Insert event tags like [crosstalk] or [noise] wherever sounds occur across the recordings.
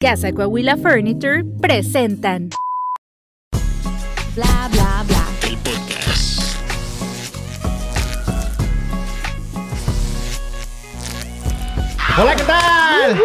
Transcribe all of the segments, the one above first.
Casa Coahuila Furniture presentan Bla Bla Bla. El podcast. Hola, ¿qué tal?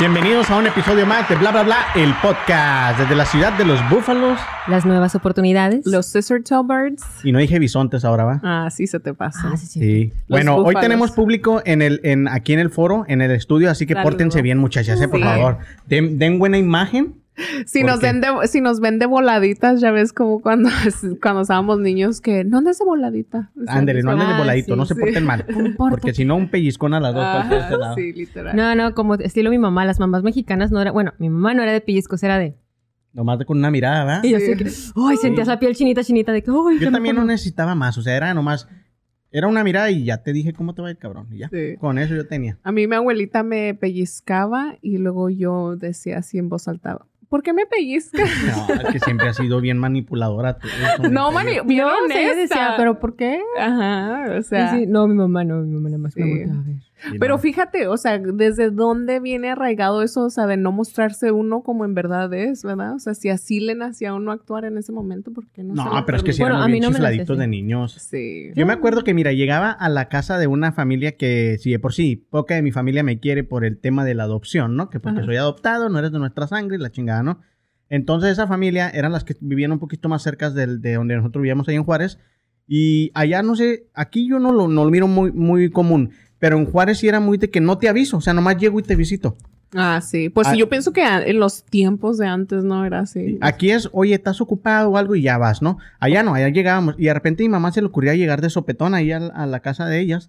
Bienvenidos a un episodio más de Bla Bla Bla, el podcast desde la ciudad de los búfalos. Las nuevas oportunidades. Los Scissor Birds. Y no dije bisontes ahora, ¿va? Ah, sí se te pasa. Ah, sí, sí. Sí. Bueno, hoy búfalos. tenemos público en el, en, aquí en el foro, en el estudio, así que Saludo. pórtense bien, muchachas, eh, por Sí. favor. Den, den buena imagen. Si ¿Por nos, ven de, si nos ven de voladitas, ya ves como cuando, [laughs] cuando estábamos niños que no andes de voladita. Ándele, no anden de Ah, voladito, sí, no se sí. porten mal. [laughs] Porque si no, un pellizcón a las dos. Este lado. sí, literal. No, no, como estilo mi mamá. Las mamás mexicanas no era... Bueno, mi mamá no era de pellizcos, era de... Nomás de con una mirada, ¿verdad? Y yo Sí. así que... Ay, sentías la piel chinita, chinita de que... Ay, Yo también no puedo". necesitaba más, o sea, era nomás... Era una mirada y ya te dije cómo te va a ir, cabrón. Y ya. Sí. Con eso yo tenía. A mí mi abuelita me pellizcaba y luego yo decía así en voz alta, ¿por qué me pellizca? [laughs] No, es que siempre has sido bien manipuladora. tú, me no, mani, bien No, o sea, yo honesta. decía, ¿pero por qué? Ajá, o sea... sí. No, mi mamá no. Mi mamá nada más me Sí. volteaba a ver. Pero no. fíjate, o sea, ¿desde dónde viene arraigado eso? O sea, de no mostrarse uno como en verdad es, ¿verdad? O sea, si así le nacía a uno actuar en ese momento, ¿por qué no se No, pero es que si Bueno, eran muy no chifladitos de niños. Sí. Yo me acuerdo que, mira, llegaba a la casa de una familia que, si de por sí, poca de mi familia me quiere por el tema de la adopción, ¿no? Que porque Ajá. soy adoptado, no eres de nuestra sangre, y la chingada, ¿no? Entonces esa familia eran las que vivían un poquito más cerca del- de donde nosotros vivíamos ahí en Juárez. Y allá, no sé, aquí yo no lo, no lo miro muy, muy común. Pero en Juárez sí era muy de que no te aviso, o sea, nomás llego y te visito. Ah, sí. Pues Ah. sí, yo pienso que en los tiempos de antes no era así. Aquí es, oye, estás ocupado o algo y ya vas, ¿no? Allá no, allá llegábamos. Y de repente mi mamá se le ocurría llegar de sopetón ahí a, a la casa de ellas.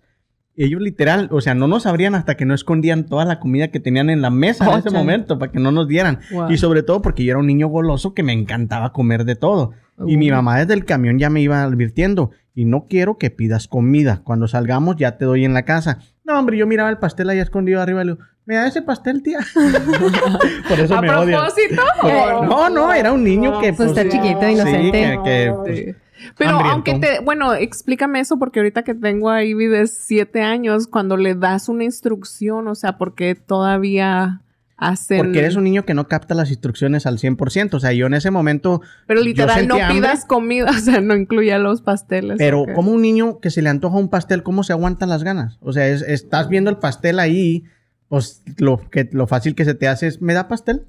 Ellos literal, o sea, no nos abrían hasta que no escondían toda la comida que tenían en la mesa en Oh, ese chale. momento para que no nos dieran. Wow. Y sobre todo porque yo era un niño goloso que me encantaba comer de todo. Y mi mamá desde el camión ya me iba advirtiendo. Y no quiero que pidas comida. Cuando salgamos ya te doy en la casa. No, hombre, yo miraba el pastel ahí escondido arriba y le digo, ¿me da ese pastel, tía? [laughs] Por eso ¿A me propósito? Pues, no, no, era un niño que... Pues está chiquito, sí, inocente. que- que, pues. Pero hambriento. aunque te, bueno, explícame eso porque ahorita que tengo a Ivy de siete años, cuando le das una instrucción, o sea, porque todavía hacen... Porque eres un niño que no capta las instrucciones al 100%. O sea, yo en ese momento... Pero literal, no hambre, pidas comida, [laughs] o sea, no incluya los pasteles. Pero como un niño que se le antoja un pastel, ¿cómo se aguantan las ganas? O sea, es- estás viendo el pastel ahí, pues lo, que, lo fácil que se te hace es, ¿me da pastel?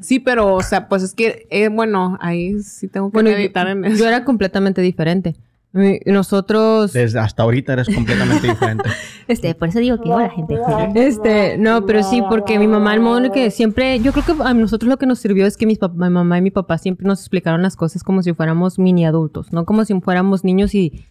Sí, pero, o sea, pues es que, eh, bueno, ahí sí tengo que Bueno, yo, meditar en eso. yo era completamente diferente. Nosotros... Desde hasta ahorita eres completamente diferente. [laughs] Este, por eso digo que la gente. Este, no, pero sí, porque mi mamá, el modo en el que siempre, yo creo que a nosotros lo que nos sirvió es que mis mi mamá y mi papá siempre nos explicaron las cosas como si fuéramos mini adultos, no como si fuéramos niños y,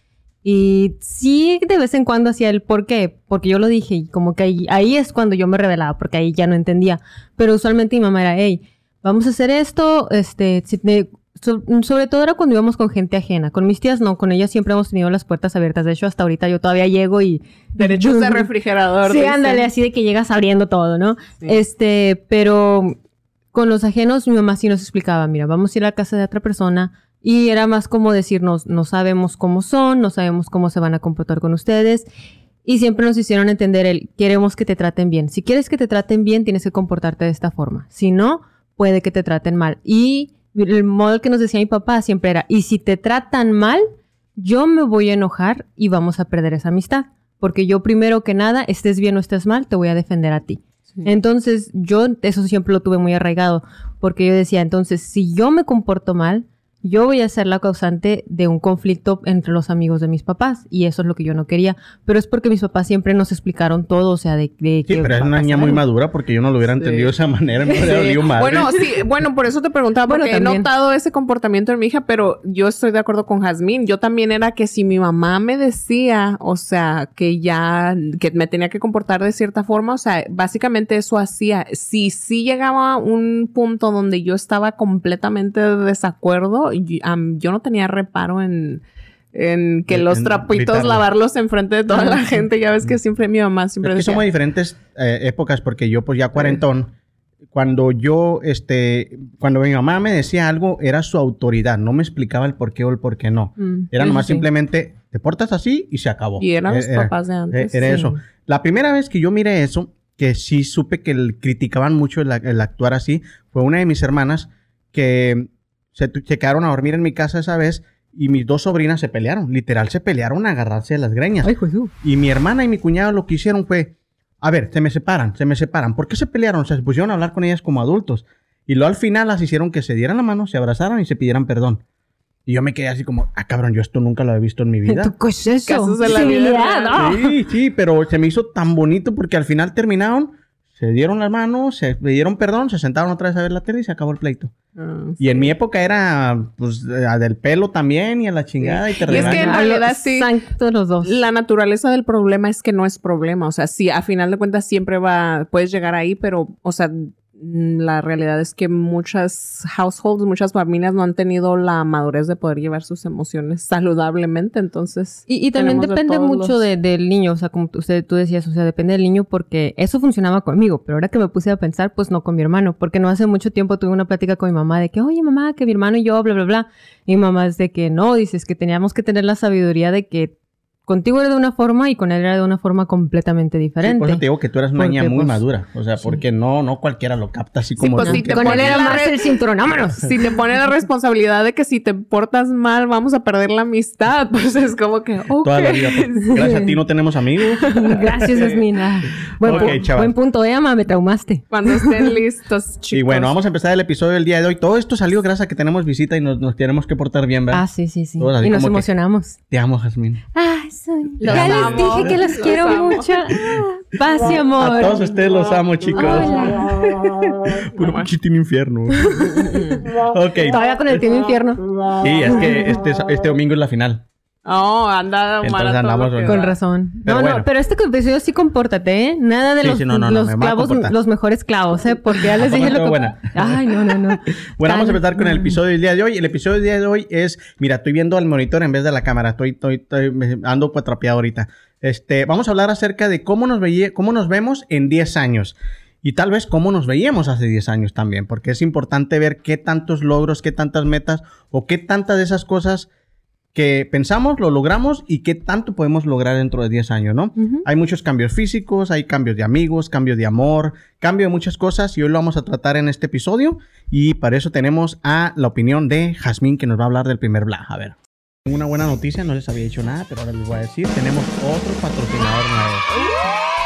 y sí, de vez en cuando hacía el por qué, porque yo lo dije y como que ahí, ahí es cuando yo me revelaba, porque ahí ya no entendía, pero usualmente mi mamá era, hey, vamos a hacer esto, este, si te- so- sobre todo era cuando íbamos con gente ajena, con mis tías no, con ellas siempre hemos tenido las puertas abiertas, de hecho hasta ahorita yo todavía llego y... Derechos de [laughs] refrigerador. Sí, ándale, así de que llegas abriendo todo, ¿no? Sí. Este, pero con los ajenos mi mamá sí nos explicaba, mira, vamos a ir a la casa de otra persona y era más como decirnos, no sabemos cómo son, no sabemos cómo se van a comportar con ustedes y siempre nos hicieron entender el, queremos que te traten bien. Si quieres que te traten bien, tienes que comportarte de esta forma. Si no, puede que te traten mal. Y el modo que nos decía mi papá siempre era, y si te tratan mal, yo me voy a enojar y vamos a perder esa amistad. Porque yo primero que nada, estés bien o estés mal, te voy a defender a ti. Sí. Entonces, yo eso siempre lo tuve muy arraigado, porque yo decía, entonces, si yo me comporto mal, yo voy a ser la causante de un conflicto entre los amigos de mis papás, y eso es lo que yo no quería, pero es porque mis papás siempre nos explicaron todo, o sea, de, de Sí, que pero es una niña muy madura porque yo no lo hubiera Sí. entendido de esa manera. Me hubiera Sí. madre. Bueno, sí, bueno, por eso te preguntaba, Bueno, porque he notado ese comportamiento en mi hija, pero yo estoy de acuerdo con Jazmín. Yo también era que si mi mamá me decía, o sea, que ya, que me tenía que comportar de cierta forma, o sea, básicamente eso hacía. Si sí llegaba a un punto donde yo estaba completamente de desacuerdo, am, yo no tenía reparo en en que En- los en trapitos gritarle. lavarlos enfrente de toda la gente. Ya ves que siempre mi mamá siempre Es que decía, somos diferentes eh, épocas porque yo pues ya cuarentón, cuando yo, este, cuando mi mamá me decía algo, era su autoridad, no me explicaba el por qué o el por qué no. Mm. Era nomás sí, sí. simplemente, te portas así y se acabó. Y eran los Era- papás de antes. Era sí. eso. La primera vez que yo miré eso, que sí supe que el- criticaban mucho el, el actuar así fue una de mis hermanas que se, se quedaron a dormir en mi casa esa vez y mis dos sobrinas se pelearon. Literal, se pelearon a agarrarse de las greñas. Ay, Jesús. Y mi hermana y mi cuñado lo que hicieron fue, a ver, se me separan, se me separan. ¿Por qué se pelearon? O sea, se pusieron a hablar con ellas como adultos. Y luego al final las hicieron que se dieran la mano, se abrazaran y se pidieran perdón. Y yo me quedé así como, ah, cabrón, yo esto nunca lo he visto en mi vida. ¿Tú qué es eso? Casos de la vida. Sí, sí, pero se me hizo tan bonito porque al final terminaron, se dieron las manos, se pidieron perdón, se sentaron otra vez a ver la tele y se acabó el pleito. Ah, Y en mi época era, pues, eh, del pelo también y a la chingada y te Y es que en realidad sí. Los dos. La naturaleza del problema es que no es problema. O sea, sí, a final de cuentas siempre va, puedes llegar ahí, pero, o sea, la realidad es que muchas households, muchas familias no han tenido la madurez de poder llevar sus emociones saludablemente. Entonces, Y, y también de depende mucho los- de- del niño, o sea, como usted, tú decías, o sea, depende del niño porque eso funcionaba conmigo, pero ahora que me puse a pensar, pues no con mi hermano, porque no hace mucho tiempo tuve una plática con mi mamá de que, oye mamá, que mi hermano y yo, bla, bla, bla, y mi mamá es de que no, dices que teníamos que tener la sabiduría de que contigo era de una forma y con él era de una forma completamente Sí, diferente. por eso te digo que tú eras una niña muy pues, madura. O sea, porque no, no cualquiera lo capta así como pues, sí, que- con él era la más el cinturón, vámonos. [laughs] si te pone la responsabilidad de que si te portas mal vamos a perder la amistad, [laughs] pues es como que, ok. Toda la vida. pues, [laughs] Gracias a ti no tenemos amigos. Gracias, Yasmina. Buen, Ok, pu- chaval. buen punto, eh, ama, me traumaste. Cuando estén listos, chicos. Y bueno, vamos a empezar el episodio del día de hoy. Todo esto salió gracias a que tenemos visita y nos, nos tenemos que portar bien, ¿verdad? Ah, sí, sí, sí. Todos Y nos emocionamos. Te amo, Jazmín. Ay, Los ya les dije que los Los quiero amo. mucho. Paz y amor. A todos ustedes los amo, chicos. Puro pinche team infierno. [laughs] ok. Todavía con el tío infierno. Sí, es que este, este domingo es la final. Oh, anda Entonces andamos con razón. Pero no, bueno. no, pero este episodio sí compórtate, ¿eh? Nada de Sí, los, sí, no, los clavos, los mejores clavos, ¿eh? Porque ya les [laughs] ¿A poco dije lo que... buena? Ay, no, no, no. [laughs] Bueno, vamos a empezar con el episodio del día de hoy. El episodio del día de hoy es, mira, estoy viendo al monitor en vez de la cámara. Estoy, estoy, estoy ando cuatrapeado ahorita. Este, vamos a hablar acerca de cómo nos veía, cómo nos vemos en 10 años. Y tal vez cómo nos veíamos hace 10 años también, porque es importante ver qué tantos logros, qué tantas metas o qué tantas de esas cosas que pensamos lo logramos y qué tanto podemos lograr dentro de 10 años, ¿no? Ujú. Hay muchos cambios físicos, hay cambios de amigos, cambio de amor, cambio de muchas cosas y hoy lo vamos a tratar en este episodio y para eso tenemos a la opinión de Jazmín que nos va a hablar del primer bla. A ver. Una buena noticia, no les había dicho nada, pero ahora les voy a decir, tenemos otro patrocinador nuevo.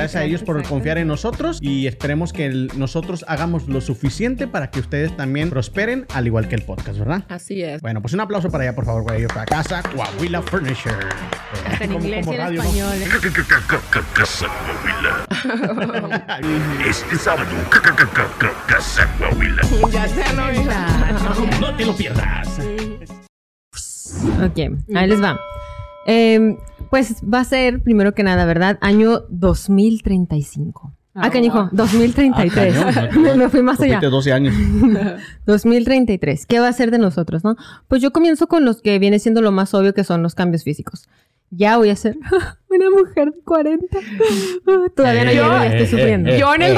Gracias a ellos por confiar en nosotros y esperemos que el- nosotros hagamos lo suficiente para que ustedes también prosperen, al igual que el podcast, ¿verdad? Así es. Bueno, pues un aplauso para allá, por favor, güey. Para casa, Coahuila Furniture. En Como- inglés como y en español. Casa Coahuila. [laughs] Este sábado, Casa Coahuila. Ya se no No te lo pierdas. Ok, ahí les va. Eh, pues va a ser, primero que nada, ¿verdad? Año 2035. Ah, Ah, canijo, wow. 2033. Ah, cañón. [laughs] me, me fui más allá. fuiste 12 años. [laughs] 2033. ¿Qué va a ser de nosotros, no? Pues yo comienzo con los que viene siendo lo más obvio que son los cambios físicos. Ya voy a ser [laughs] una mujer de 40. Todavía no Eh, llego, ya eh, estoy sufriendo. eh, Yo en el Eh.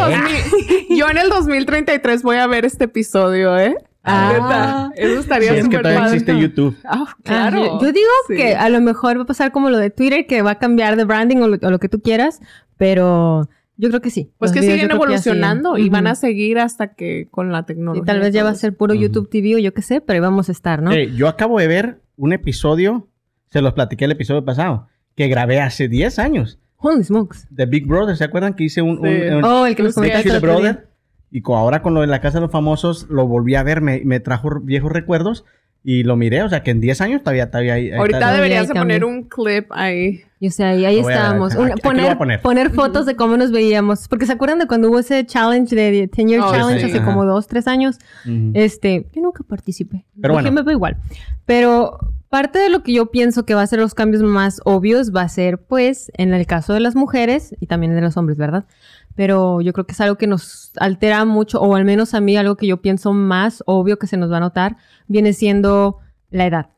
2000, yo en el 2033 voy a ver este episodio, ¿eh? Ah. Neta, Eso Sí, estaría es que súper todavía padre. existe YouTube. Ah, Ah, claro. yo, yo digo Sí. que a lo mejor va a pasar como lo de Twitter, que va a cambiar de branding o lo, o lo que tú quieras, pero yo creo que sí. Pues Los que videos siguen evolucionando y van a seguir hasta que con la tecnología. Y tal vez ya va a ser puro. YouTube TV o yo qué sé, pero ahí vamos a estar, ¿no? Eh, yo acabo de ver un episodio, se los platiqué el episodio pasado, que grabé hace 10 años. Holy smokes. De Big Brother, ¿se acuerdan que hice un... un- Sí. un- Oh, el que nos comentaste. Brother? Y ahora con lo de la Casa de los Famosos lo volví a ver, me, me trajo viejos recuerdos y lo miré, o sea que en 10 años todavía, todavía ahí- ahí Ahorita está. Todavía deberías de poner un clip ahí. Y o sea, ahí, ahí estábamos. Una- aquí poner, a poner. poner fotos de cómo nos veíamos. Porque se acuerdan de cuando hubo ese challenge de 10 Year Oh, Challenge sí. hace Ajá. como dos, tres años. Ujú. Este, yo nunca participé. Pero Dije, bueno. me veo igual. Pero parte de lo que yo pienso que va a ser los cambios más obvios va a ser, pues, en el caso de las mujeres y también de los hombres, ¿verdad? Pero yo creo que es algo que nos altera mucho, o al menos a mí algo que yo pienso más obvio que se nos va a notar, viene siendo la edad.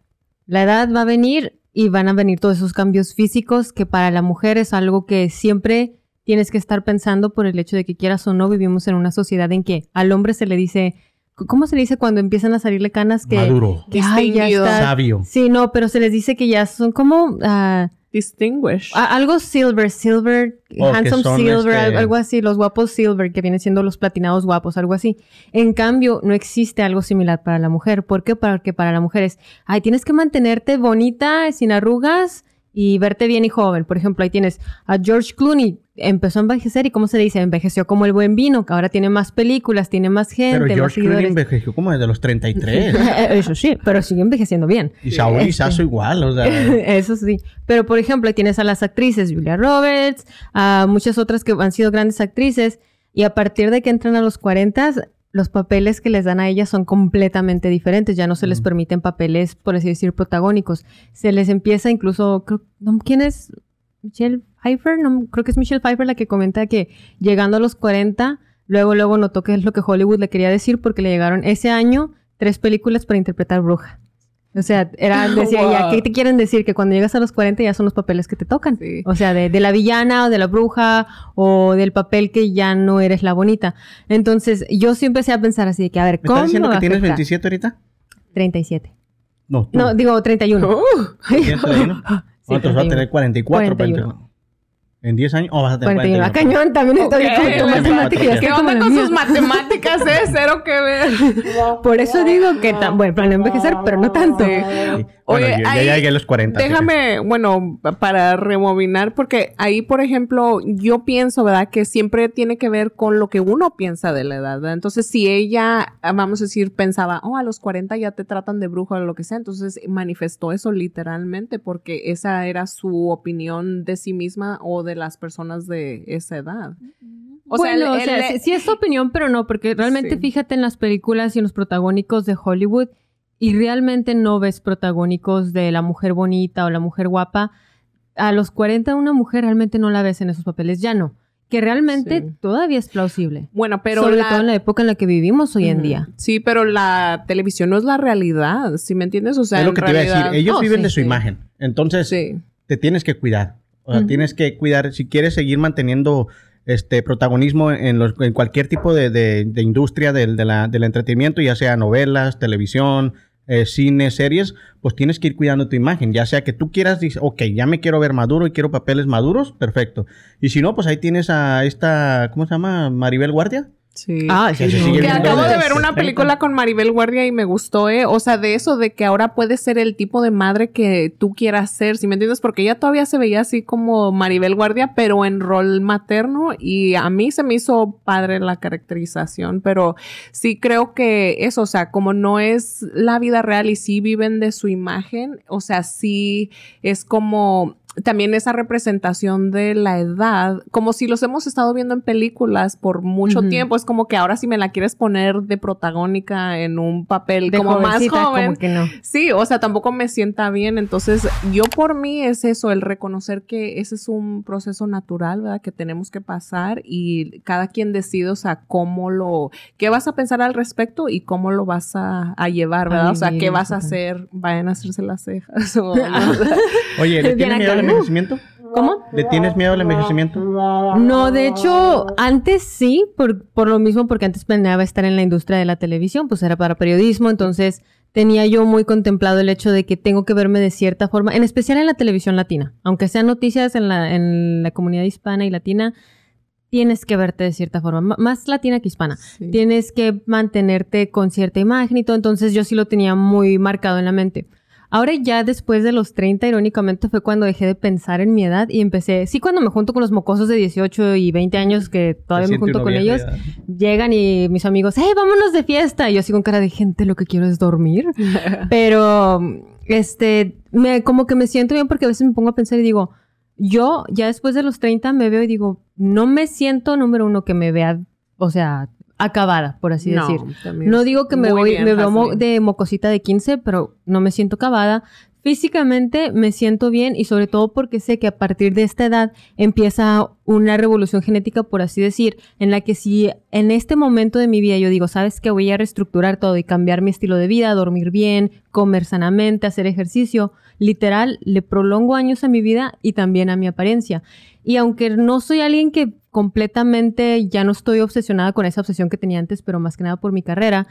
La edad va a venir y van a venir todos esos cambios físicos que para la mujer es algo que siempre tienes que estar pensando por el hecho de que quieras o no, vivimos en una sociedad en que al hombre se le dice, ¿cómo se le dice cuando empiezan a salirle canas? Que, Maduro. que, ay, ya está- Sabio. Sí, no, pero se les dice que ya son como ah, Distinguish. a- algo silver, silver, Oh, handsome silver, este- al- algo así, los guapos silver, que vienen siendo los platinados guapos, algo así. En cambio, no existe algo similar para la mujer. ¿Por qué? Porque para la mujer es, ay, tienes que mantenerte bonita, sin arrugas y verte bien y joven. Por ejemplo, ahí tienes a George Clooney, empezó a envejecer y ¿cómo se dice? Envejeció como el buen vino, que ahora tiene más películas, tiene más gente, Pero más George Clooney envejeció como desde los 33. [laughs] Eso sí, pero sigue envejeciendo bien. y Saúl y Este. Sasso igual, o sea. [laughs] Eso sí. Pero, por ejemplo, ahí tienes a las actrices Julia Roberts, a muchas otras que han sido grandes actrices, y a partir de que entran a los 40, los papeles que les dan a ellas son completamente diferentes. Ya no se les Mm. permiten papeles, por así decir, protagónicos. Se les empieza incluso, creo-. ¿quién es? Michelle Pfeiffer, no, creo que es Michelle Pfeiffer la que comenta que llegando a los 40, luego, luego notó que es lo que Hollywood le quería decir porque le llegaron ese año tres películas para interpretar bruja. O sea, era, [laughs] decía ella, Wow. ¿qué te quieren decir? Que cuando llegas a los 40 ya son los papeles que te tocan. Sí. O sea, de, de la villana o de la bruja o del papel que ya no eres la bonita. Entonces, yo sí empecé a pensar así de que, a ver, ¿Me ¿cómo estás diciendo va que tienes afectar? 27 ahorita? 37. No, tú. No, digo 31. ¿Tienes 31? Sí, vas a 31. tener 44. 41. ¿En 10 años? ¿O vas a tener 41. 41? Ah, cañón, también estoy Ok, con bueno, matemáticas. ¿qué estoy ¿Qué como onda con sus [laughs] matemáticas, eh? Cero que ver. [laughs] Por eso digo que, bueno, planeo envejecer, pero no tanto. Sí. Oye, bueno, yo ahí- ya llegué a los 40. así que- Déjame, bueno, pa- para removinar, porque ahí, por ejemplo, yo pienso, ¿verdad? Que siempre tiene que ver con lo que uno piensa de la edad, ¿verdad? Entonces, si ella, ah, vamos a decir, pensaba, oh, a los 40 ya te tratan de bruja o lo que sea, entonces manifestó eso literalmente, porque esa era su opinión de sí misma o de las personas de esa edad. O sea, bueno, el- o sea, el- sí, sí es tu opinión, pero no, porque realmente Sí. fíjate en las películas y en los protagónicos de Hollywood y realmente no ves protagónicos de la mujer bonita o la mujer guapa. A los 40 una mujer realmente no la ves en esos papeles, ya no. Que realmente Sí. todavía es plausible. Bueno, pero Sobre la- todo en la época en la que vivimos hoy en día. Sí, pero la televisión no es la realidad, ¿sí me entiendes? O sea, es lo en que te iba a decir. Ellos viven sí, de su sí. imagen. Entonces, Sí. te tienes que cuidar. O sea, tienes que cuidar. Si quieres seguir manteniendo este protagonismo en, los- en cualquier tipo de, de- de industria del, de la- del entretenimiento, ya sea novelas, televisión, eh, cine, series, pues tienes que ir cuidando tu imagen. Ya sea que tú quieras, dices, ok, ya me quiero ver maduro y quiero papeles maduros, perfecto. Y si no, pues ahí tienes a esta, ¿cómo se llama? Maribel Guardia. Sí. Ah, sí, Que viendo acabo de ver una 60. película con Maribel Guardia y me gustó, ¿eh? O sea, de eso, de que ahora puede ser el tipo de madre que tú quieras ser, ¿sí me entiendes? Porque ella todavía se veía así como Maribel Guardia, pero en rol materno y a mí se me hizo padre la caracterización, pero sí creo que eso, o sea, como no es la vida real y sí viven de su imagen, o sea, sí es como también esa representación de la edad, como si los hemos estado viendo en películas por mucho tiempo, es como que ahora si me la quieres poner de protagónica en un papel De como más joven, como que no. Sí, o sea, tampoco me sienta bien. Entonces, yo por mí es eso, el reconocer que ese es un proceso natural, ¿verdad? Que tenemos que pasar y cada quien decide, o sea, cómo lo, qué vas a pensar al respecto y cómo lo vas a, a llevar, ¿verdad? O sea, qué vas a hacer, vayan a hacerse las cejas [laughs] o. [laughs] Oye, ¿le [laughs] miedo al envejecimiento? ¿Cómo? ¿Le tienes miedo al envejecimiento? No, de hecho, antes sí, por, por lo mismo, porque antes planeaba estar en la industria de la televisión, pues era para periodismo, entonces tenía yo muy contemplado el hecho de que tengo que verme de cierta forma, en especial en la televisión latina, aunque sean noticias en la, en la comunidad hispana y latina, tienes que verte de cierta forma, m- más latina que hispana. Sí. Tienes que mantenerte con cierta imagen y todo, entonces yo sí lo tenía muy marcado en la mente. Ahora ya después de los 30, irónicamente, fue cuando dejé de pensar en mi edad y empecé, sí, cuando me junto con los mocosos de 18 y 20 años que todavía me junto con ellos, llegan y mis amigos, hey, vámonos de fiesta. Y yo así con cara de gente, lo que quiero es dormir. [laughs] Pero, este, me, como que me siento bien porque a veces me pongo a pensar y digo, yo ya después de los 30 me veo y digo, no me siento, número uno, que me vea, o sea, acabada, por así No, decir. No digo que me voy, me veo mo- de mocosita de 15, pero no me siento acabada. Físicamente me siento bien y sobre todo porque sé que a partir de esta edad empieza una revolución genética, por así decir, en la que si en este momento de mi vida yo digo, sabes que voy a reestructurar todo y cambiar mi estilo de vida, dormir bien, comer sanamente, hacer ejercicio, literal, le prolongo años a mi vida y también a mi apariencia. Y aunque no soy alguien que completamente ya no estoy obsesionada con esa obsesión que tenía antes, pero más que nada por mi carrera,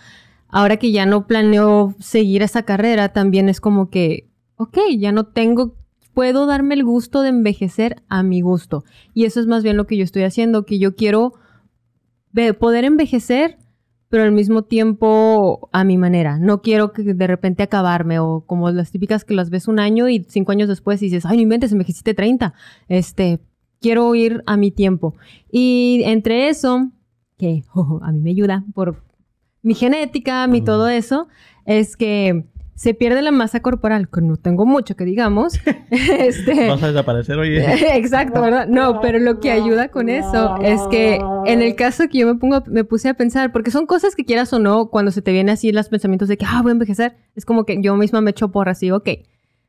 ahora que ya no planeo seguir esa carrera, también es como que ok, ya no tengo, puedo darme el gusto de envejecer a mi gusto. Y eso es más bien lo que yo estoy haciendo, que yo quiero poder envejecer, pero al mismo tiempo a mi manera. No quiero que de repente acabarme o como las típicas que las ves un año y cinco años después dices, ay, no inventes, envejeciste 30. Este, quiero ir a mi tiempo. Y entre eso, que [laughs] a mí me ayuda por mi genética, mi todo eso, es que se pierde la masa corporal, que no tengo mucho que digamos. [laughs] [laughs] este, Vas a desaparecer, oye. Exacto, ¿verdad? No, pero lo que ayuda con eso es que en el caso que yo me pongo, me puse a pensar, porque son cosas que quieras o no, cuando se te vienen así los pensamientos de que, ah, voy a envejecer, es como que yo misma me echo porras y digo, ok,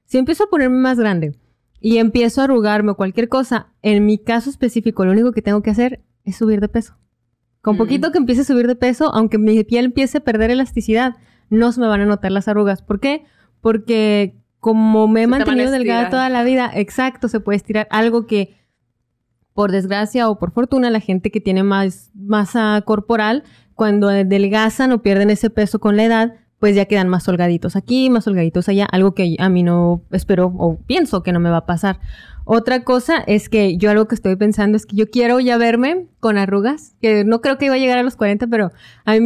si empiezo a ponerme más grande y empiezo a arrugarme o cualquier cosa, en mi caso específico, lo único que tengo que hacer es subir de peso. Con poquito que empiece a subir de peso, aunque mi piel empiece a perder elasticidad, no se me van a notar las arrugas. ¿Por qué? Porque como me he mantenido delgada toda la vida, exacto, se puede estirar algo que por desgracia o por fortuna la gente que tiene más masa corporal, cuando adelgazan o pierden ese peso con la edad, pues ya quedan más holgaditos aquí, más holgaditos allá, algo que a mí no espero o pienso que no me va a pasar. Otra cosa es que yo algo que estoy pensando es que yo quiero ya verme con arrugas, que no creo que iba a llegar a los 40, pero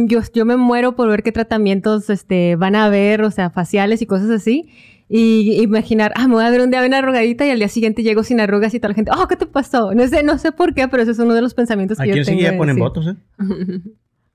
yo, yo me muero por ver qué tratamientos este, van a haber, o sea, faciales y cosas así. Y imaginar, ah, me voy a ver un día bien arrugadita y al día siguiente llego sin arrugas y toda la gente, oh, ¿qué te pasó? No sé, no sé por qué, pero ese es uno de los pensamientos que yo tengo. Aquí ponen votos, ¿eh? [laughs]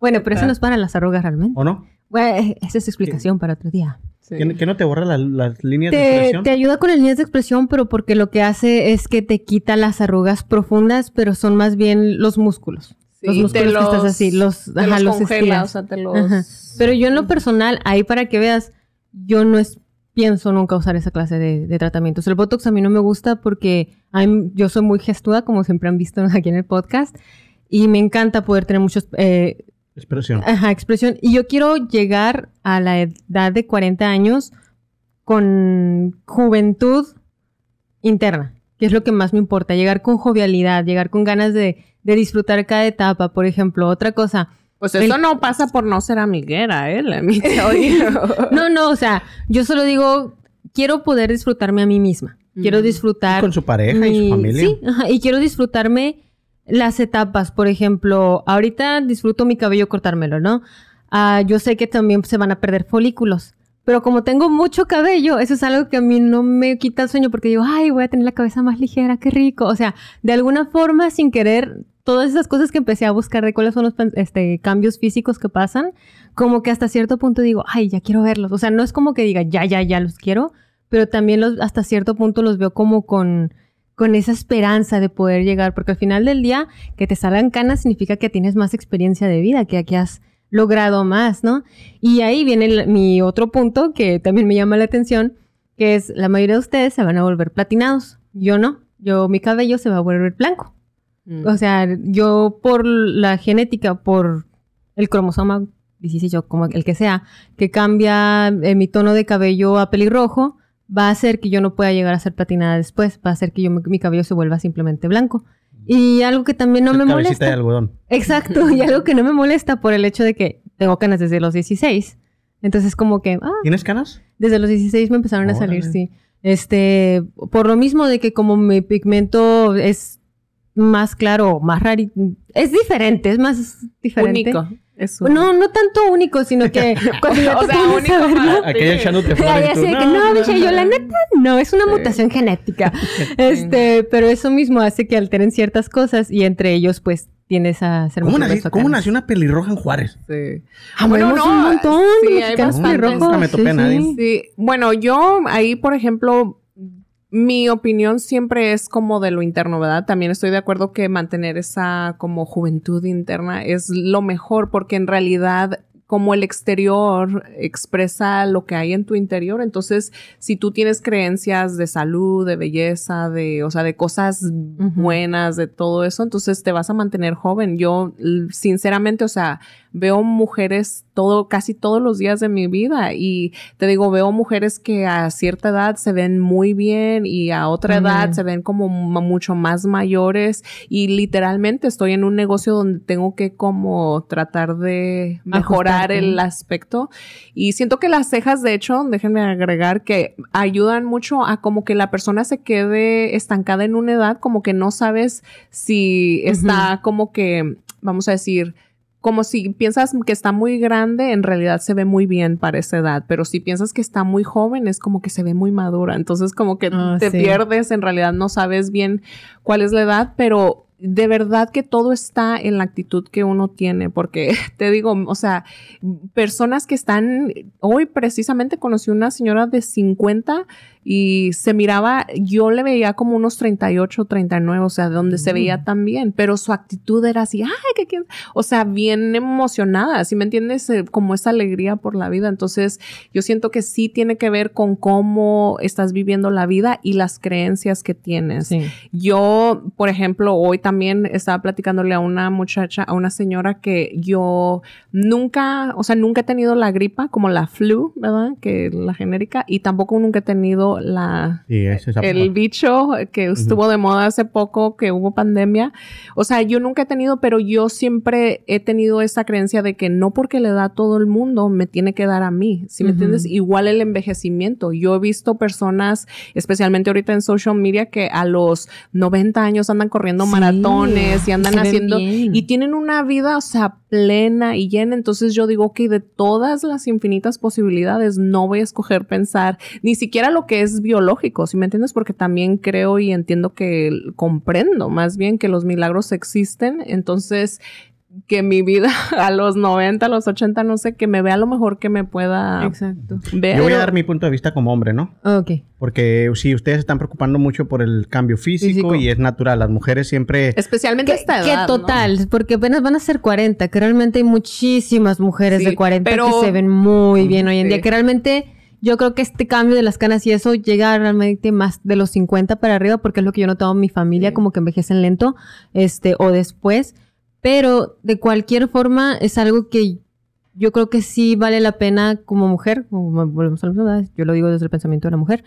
bueno, pero eso nos para las arrugas realmente. ¿O no? Bueno, esa es explicación para otro día. ¿Que, no te borra las líneas de expresión? Te ayuda con las líneas de expresión, pero porque lo que hace es que te quita las arrugas profundas, pero son más bien los músculos. los músculos que estás así, los, te ajá, los, congela, o sea, te los... Pero yo en lo personal, ahí para que veas, yo no es, pienso nunca usar esa clase de, tratamientos. El Botox a mí no me gusta porque yo soy muy gestuda, como siempre han visto [laughs] aquí en el podcast, y me encanta poder tener muchos... Eh, Expresión. Ajá, expresión. Y yo quiero llegar a la edad de 40 años con juventud interna, que es lo que más me importa. Llegar con jovialidad, llegar con ganas de, disfrutar cada etapa. Por ejemplo, otra cosa. Pues eso no pasa por no ser amiguera, ¿eh? [laughs] no, no, o sea, yo solo digo, quiero poder disfrutarme a mí misma. Quiero disfrutar. con su pareja y su familia. Sí, y quiero disfrutarme las etapas, por ejemplo, ahorita disfruto mi cabello cortármelo, ¿no? Ah, yo sé que también se van a perder folículos, pero como tengo mucho cabello, eso es algo que a mí no me quita el sueño porque digo, ay, voy a tener la cabeza más ligera, qué rico. O sea, de alguna forma, sin querer, todas esas cosas que empecé a buscar de cuáles son los este, cambios físicos que pasan, como que hasta cierto punto digo, ay, ya quiero verlos. O sea, no es como que diga, ya, ya, ya los quiero, pero también los, hasta cierto punto los veo como con con esa esperanza de poder llegar, porque al final del día que te salgan canas significa que tienes más experiencia de vida, que aquí has logrado más, ¿no? Y ahí viene mi otro punto que también me llama la atención, que es la mayoría de ustedes se van a volver platinados, yo no, yo mi cabello se va a volver blanco. Mm. O sea, yo por la genética, por el cromosoma 16 o como el que sea, que cambia eh, mi tono de cabello a pelirrojo, va a hacer que yo no pueda llegar a ser platinada después, va a hacer que yo, mi cabello se vuelva simplemente blanco. Y algo que también no me molesta. de algodón. Exacto, y algo que no me molesta por el hecho de que tengo canas desde los 16. Entonces como que... Ah, ¿Tienes canas? Desde los 16 me empezaron a salir, sí. Este, por lo mismo de que como mi pigmento es más claro, más raro, es diferente, es más diferente. Único. No, no tanto único, sino que [laughs] cuando ya o sea, único Aquella ya no te fue no, no, yo la neta no, es una mutación genética. [laughs] este, pero eso mismo hace que alteren ciertas cosas y entre ellos pues tienes a ser ¿Cómo, nació, ¿cómo nació una pelirroja en Juárez? Sí. Ah, bueno, no, un montón. Sí, hay Nunca me topé a nadie. Sí. Bueno, yo ahí, por ejemplo, mi opinión siempre es como de lo interno, ¿verdad? También estoy de acuerdo que mantener esa como juventud interna es lo mejor porque en realidad como el exterior expresa lo que hay en tu interior. Entonces, si tú tienes creencias de salud, de belleza, de, o sea, de cosas buenas, de todo eso, entonces te vas a mantener joven. Yo, sinceramente, o sea, veo mujeres todo, casi todos los días de mi vida y te digo, veo mujeres que a cierta edad se ven muy bien y a otra edad se ven como mucho más mayores y literalmente estoy en un negocio donde tengo que como tratar de mejorar El aspecto y siento que las cejas, de hecho, déjenme agregar que ayudan mucho a como que la persona se quede estancada en una edad, como que no sabes si está como que, vamos a decir, como si piensas que está muy grande, en realidad se ve muy bien para esa edad, pero si piensas que está muy joven, es como que se ve muy madura. Entonces, como que Ah, te sí. pierdes, en realidad no sabes bien cuál es la edad, pero de verdad que todo está en la actitud que uno tiene, porque [laughs] te digo, o sea, personas que están, hoy precisamente conocí una señora de 50 y se miraba, yo le veía como unos 38, 39, o sea, de donde se veía tan bien, pero su actitud era así, ay, que quién-", o sea, bien emocionada, ¿sí me entiendes? Eh, Como esa alegría por la vida. Entonces, yo siento que sí tiene que ver con cómo estás viviendo la vida y las creencias que tienes. Sí. Yo, por ejemplo, hoy también estaba platicándole a una muchacha, a una señora que yo nunca, o sea, nunca he tenido la gripa como la flu, ¿verdad? Que la genérica, y tampoco nunca he tenido la, Sí, ese es el bicho que estuvo de moda hace poco, que hubo pandemia. O sea, yo nunca he tenido, pero yo siempre he tenido esa creencia de que no porque le da a todo el mundo, me tiene que dar a mí. ¿Sí me entiendes? Igual el envejecimiento. Yo he visto personas, especialmente ahorita en social media, que a los 90 años andan corriendo Sí, maratones y andan haciendo bien. y tienen una vida, o sea, plena y llena. Entonces yo digo que de todas las infinitas posibilidades, no voy a escoger pensar ni siquiera lo que es biológico, ¿sí me entiendes? Porque también creo y entiendo que comprendo más bien que los milagros existen. Entonces, que mi vida [laughs] a los 90, a los 80, no sé, que me vea lo mejor que me pueda Exacto. ver. Yo voy a dar mi punto de vista como hombre, ¿no? Ok. Porque si ustedes se están preocupando mucho por el cambio físico, Físico. y es natural, las mujeres siempre... Especialmente Que, esta que edad. ¿no? total, porque apenas van a ser 40, que realmente hay muchísimas mujeres Sí, de 40 pero- que se ven muy bien hoy en Sí. día, que realmente yo creo que este cambio de las canas y eso llega realmente más de los 50 para arriba, porque es lo que yo he notado en mi familia, Sí. como que envejecen lento, este, o después, pero de cualquier forma es algo que yo creo que sí vale la pena como mujer, como volvemos a la yo lo digo desde el pensamiento de la mujer,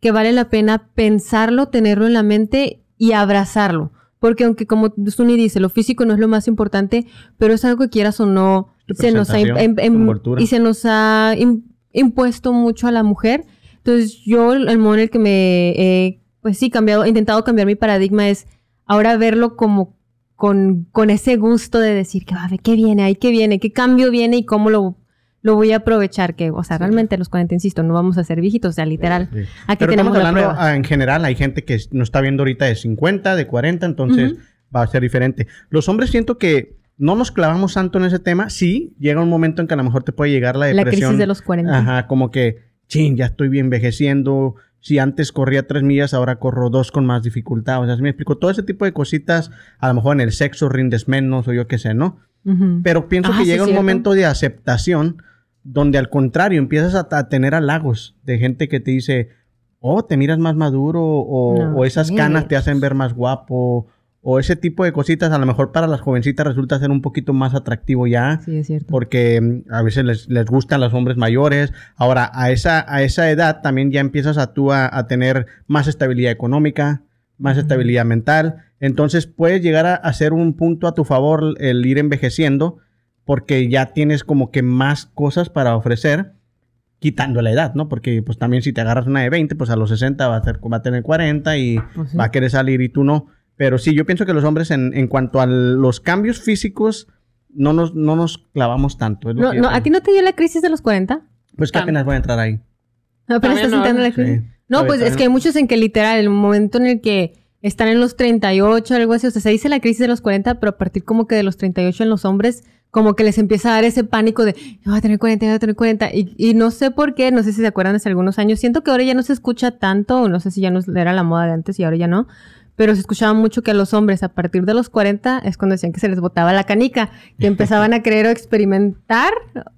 que vale la pena pensarlo, tenerlo en la mente y abrazarlo. Porque aunque como Suni dice, lo físico no es lo más importante, pero es algo que quieras o no, se nos ha em- em- y se nos ha im- impuesto mucho a la mujer. Entonces yo el el modo en el que me he, pues sí, cambiado, he intentado cambiar mi paradigma es ahora verlo como con, con ese gusto de decir que va a ver qué viene, ahí qué viene, qué cambio viene y cómo lo, lo voy a aprovechar. Que, o sea, realmente a los 40, insisto, no vamos a ser viejitos, o sea, literal. Sí. Aquí Pero tenemos estamos la hablando ah, en general, hay gente que nos está viendo ahorita de 50, de 40, entonces Ujú. va a ser diferente. Los hombres siento que no nos clavamos tanto en ese tema. Sí, llega un momento en que a lo mejor te puede llegar la La depresión. crisis de los 40. Ajá, como que, chin, ya estoy bien envejeciendo. Si antes corría tres millas, ahora corro dos con más dificultad. O sea, ¿sí me explico, todo ese tipo de cositas, a lo mejor en el sexo rindes menos o yo qué sé, ¿no? Pero pienso Ah, que sí, llega un cierto. momento de aceptación donde al contrario empiezas a, a tener halagos de gente que te dice, oh, te miras más maduro o, No, o esas canas te hacen ver más guapo o ese tipo de cositas a lo mejor para las jovencitas resulta ser un poquito más atractivo ya. Sí, es cierto. Porque mm, a veces les, les gustan los hombres mayores. Ahora, a esa, a esa edad también ya empiezas a tú a, a tener más estabilidad económica, más estabilidad mental. Entonces puedes llegar a, a ser un punto a tu favor el ir envejeciendo porque ya tienes como que más cosas para ofrecer quitando la edad, ¿no? Porque pues también si te agarras una de 20, pues a los 60 va a, ser, va a tener 40 y Pues sí. va a querer salir y tú no. Pero sí, yo pienso que los hombres en, en cuanto a los cambios físicos no nos, no nos clavamos tanto. No, no, ¿A ti no te dio la crisis de los 40? Pues que apenas voy a entrar ahí. Apenas Todavía estás no. entrando en la Sí. crisis. No, Todavía- pues es que hay muchos en que literal, el momento en el que están en los 38 o algo así, o sea, se dice la crisis de los 40, pero a partir como que de los 38 en los hombres, como que les empieza a dar ese pánico de, yo voy a tener 40, yo voy a tener 40, y, y no sé por qué, no sé si se acuerdan de hace algunos años, siento que ahora ya no se escucha tanto, o no sé si ya no era la moda de antes y ahora ya no, pero se escuchaba mucho que a los hombres a partir de los 40 es cuando decían que se les botaba la canica, que [laughs] empezaban a querer o experimentar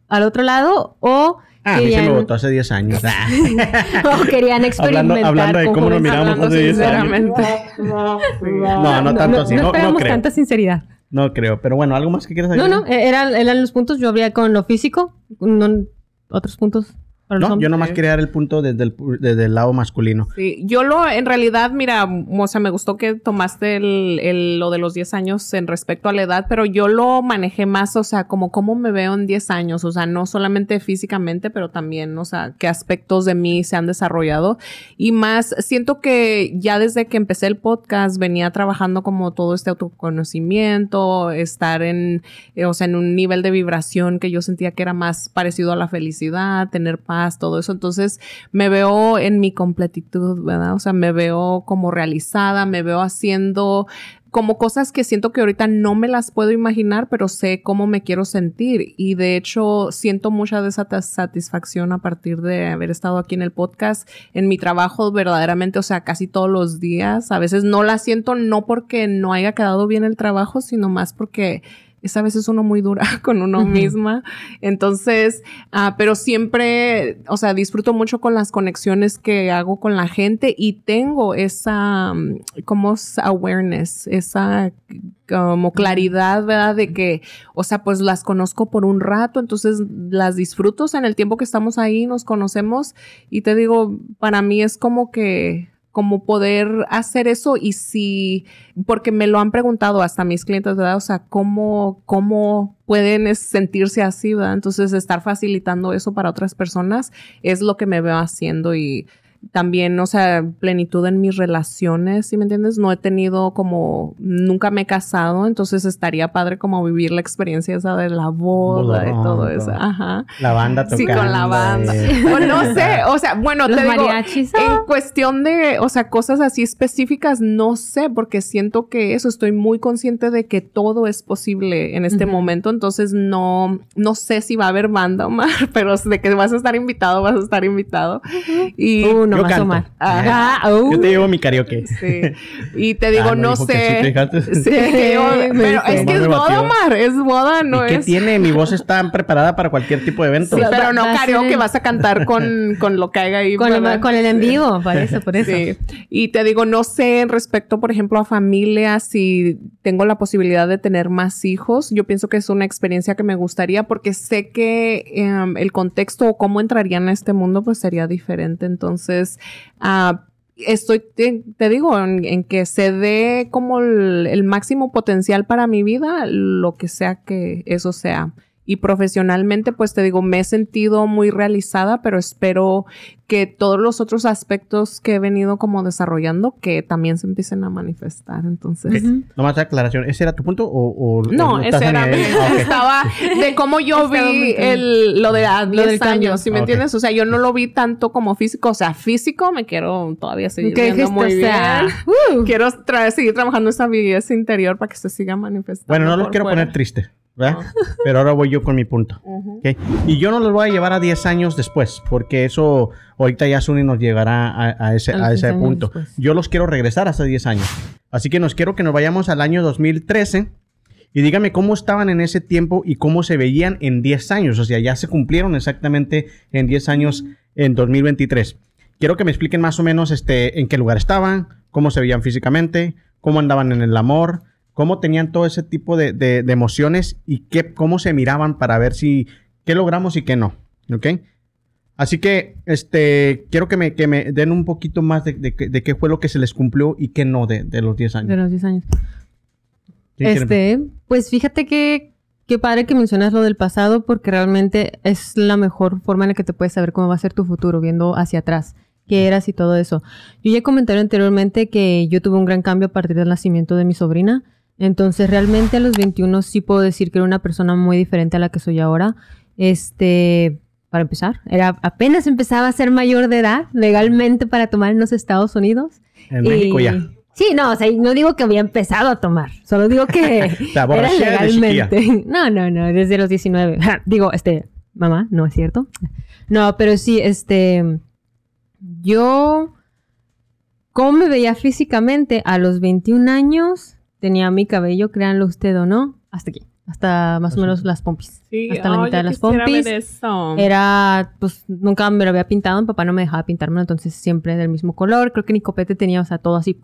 al otro lado o Ah, a mí se me querían, votó hace 10 años. [laughs] o querían experimentar. hablando de con cómo nos miramos Hablando hace 10 años. sinceramente. No, no tanto así. No, No, no esperamos creo. tanta sinceridad. No creo. Pero bueno, ¿algo más que quieras No, agregar? no, eh, eran, eran los puntos. Yo habría con lo físico, no- otros puntos los No, yo nomás quería dar el punto desde el, desde el lado masculino. Sí, yo lo, en realidad, mira, o sea, me gustó que tomaste el, el- lo de los 10 años en respecto a la edad, pero yo lo manejé más, o sea, como cómo me veo en 10 años, o sea, no solamente físicamente, pero también, o sea, qué aspectos de mí se han desarrollado. Y más, siento que ya desde que empecé el podcast venía trabajando como todo este autoconocimiento, estar en, eh, o sea, en un nivel de vibración que yo sentía que era más parecido a la felicidad, tener paz, todo eso. Entonces, me veo en mi completitud, ¿verdad? O sea, me veo como realizada, me veo haciendo como cosas que siento que ahorita no me las puedo imaginar, pero sé cómo me quiero sentir. Y de hecho, siento mucha de esa satisfacción a partir de haber estado aquí en el podcast, en mi trabajo verdaderamente, o sea, casi todos los días. A veces no la siento no porque no haya quedado bien el trabajo, sino más porque es a veces uno muy dura [laughs] con uno misma. Entonces, ah, pero siempre, o sea, disfruto mucho con las conexiones que hago con la gente y tengo esa, mm, como es awareness, esa como claridad, ¿verdad? De que, o sea, pues las conozco por un rato, entonces las disfruto o sea, en el tiempo que estamos ahí, nos conocemos y te digo, para mí es como que como poder hacer eso y si, porque me lo han preguntado hasta mis clientes, ¿verdad? O sea, ¿cómo, cómo pueden sentirse así, ¿verdad? Entonces, estar facilitando eso para otras personas es lo que me veo haciendo y también, o sea, plenitud en mis relaciones, ¿sí me entiendes? No he tenido como, nunca me he casado, entonces estaría padre como vivir la experiencia esa de la boda y todo eso. Ajá. La banda Sí, tocando. con la banda. eh. [laughs] O no sé, o sea, bueno, Los te digo, mariachis. en cuestión de, o sea, cosas así específicas, no sé, porque siento que eso, estoy muy consciente de que todo es posible en este momento, entonces no, no sé si va a haber banda, Omar, [laughs] pero de que vas a estar invitado, vas a estar invitado. Y, Uh, no Yo más canto. Omar. Ajá. Ajá, uh. Yo te llevo mi karaoke. sí. y te digo, Ah, no, que sí, te sé. Sí, [laughs] pero es que es boda. Omar, es boda, no ¿Y qué es. tiene? Mi voz está preparada para cualquier tipo de evento. Sí, pero no karaoke, vas a cantar con, [laughs] con lo que haya ahí. Con, el, con el en Sí. vivo, por eso, por eso. Sí. Y te digo, no sé respecto, por ejemplo, a familia, si tengo la posibilidad de tener más hijos. Yo pienso que es una experiencia que me gustaría porque sé que em, el contexto o cómo entrarían a este mundo pues sería diferente. Entonces, ah, estoy, te, digo, en, que se dé como el máximo potencial para mi vida, lo que sea que eso sea. Y profesionalmente, pues te digo, me he sentido muy realizada, pero espero que todos los otros aspectos que he venido como desarrollando, que también se empiecen a manifestar. Entonces, Ujú. Nomás aclaración. ¿Ese era tu punto o, o- no, o ese era Ah, estaba de cómo yo vi el, lo de a Lo 10 del cambio. años, ¿sí me entiendes? O sea, yo no lo vi tanto como físico, o sea, físico me quiero todavía seguir ¿Qué viendo dijiste? muy O sea, bien. uh. Quiero tra- seguir trabajando esa belleza interior para que se siga manifestando. Bueno, no los quiero fuera. poner triste, ¿verdad? Pero ahora voy yo con mi punto. Ujú. ¿ok? Y yo no los voy a llevar a 10 años después, porque eso ahorita ya Suni nos llegará a, a ese, A los a ese 15 años punto. después. Yo los quiero regresar hace 10 años. Así que nos quiero que nos vayamos al año 2013 y dígame cómo estaban en ese tiempo y cómo se veían en 10 años. O sea, ya se cumplieron exactamente en 10 años en 2023. Quiero que me expliquen más o menos este, en qué lugar estaban, cómo se veían físicamente, cómo andaban en el amor, cómo tenían todo ese tipo de, de- de emociones y qué, cómo se miraban para ver si qué logramos y qué no. ¿Ok? Así que este, quiero que me, que me den un poquito más de, de qué- de fue lo que se les cumplió y qué no de, de los 10 De años. los 10 años. ¿Quién quiere Este, pues fíjate que qué padre que mencionas lo del pasado porque realmente es la mejor forma en la que te puedes saber cómo va a ser tu futuro viendo hacia atrás, qué eras y todo eso. Yo ya comenté anteriormente que yo tuve un gran cambio a partir del nacimiento de mi sobrina. Entonces, realmente a los 21 sí puedo decir que era una persona muy diferente a la que soy ahora. Este, para empezar, era apenas empezaba a ser mayor de edad legalmente para tomar en los Estados Unidos. En México ya. Sí, no, o sea, no digo que había empezado a tomar, solo digo que [laughs] era legalmente. [laughs] No, no, no, desde los 19. Ja, digo, este, mamá, no es cierto. No, pero sí, este, yo ¿Cómo me veía físicamente? A los 21 años tenía mi cabello, créanlo usted o no, hasta aquí. Hasta más o menos las pompis. Sí, hasta la oh, mitad de las pompis. ver eso. Era, pues nunca me lo había pintado, mi papá no me dejaba pintármelo, entonces siempre del mismo color. Creo que ni copete tenía, o sea, todo así,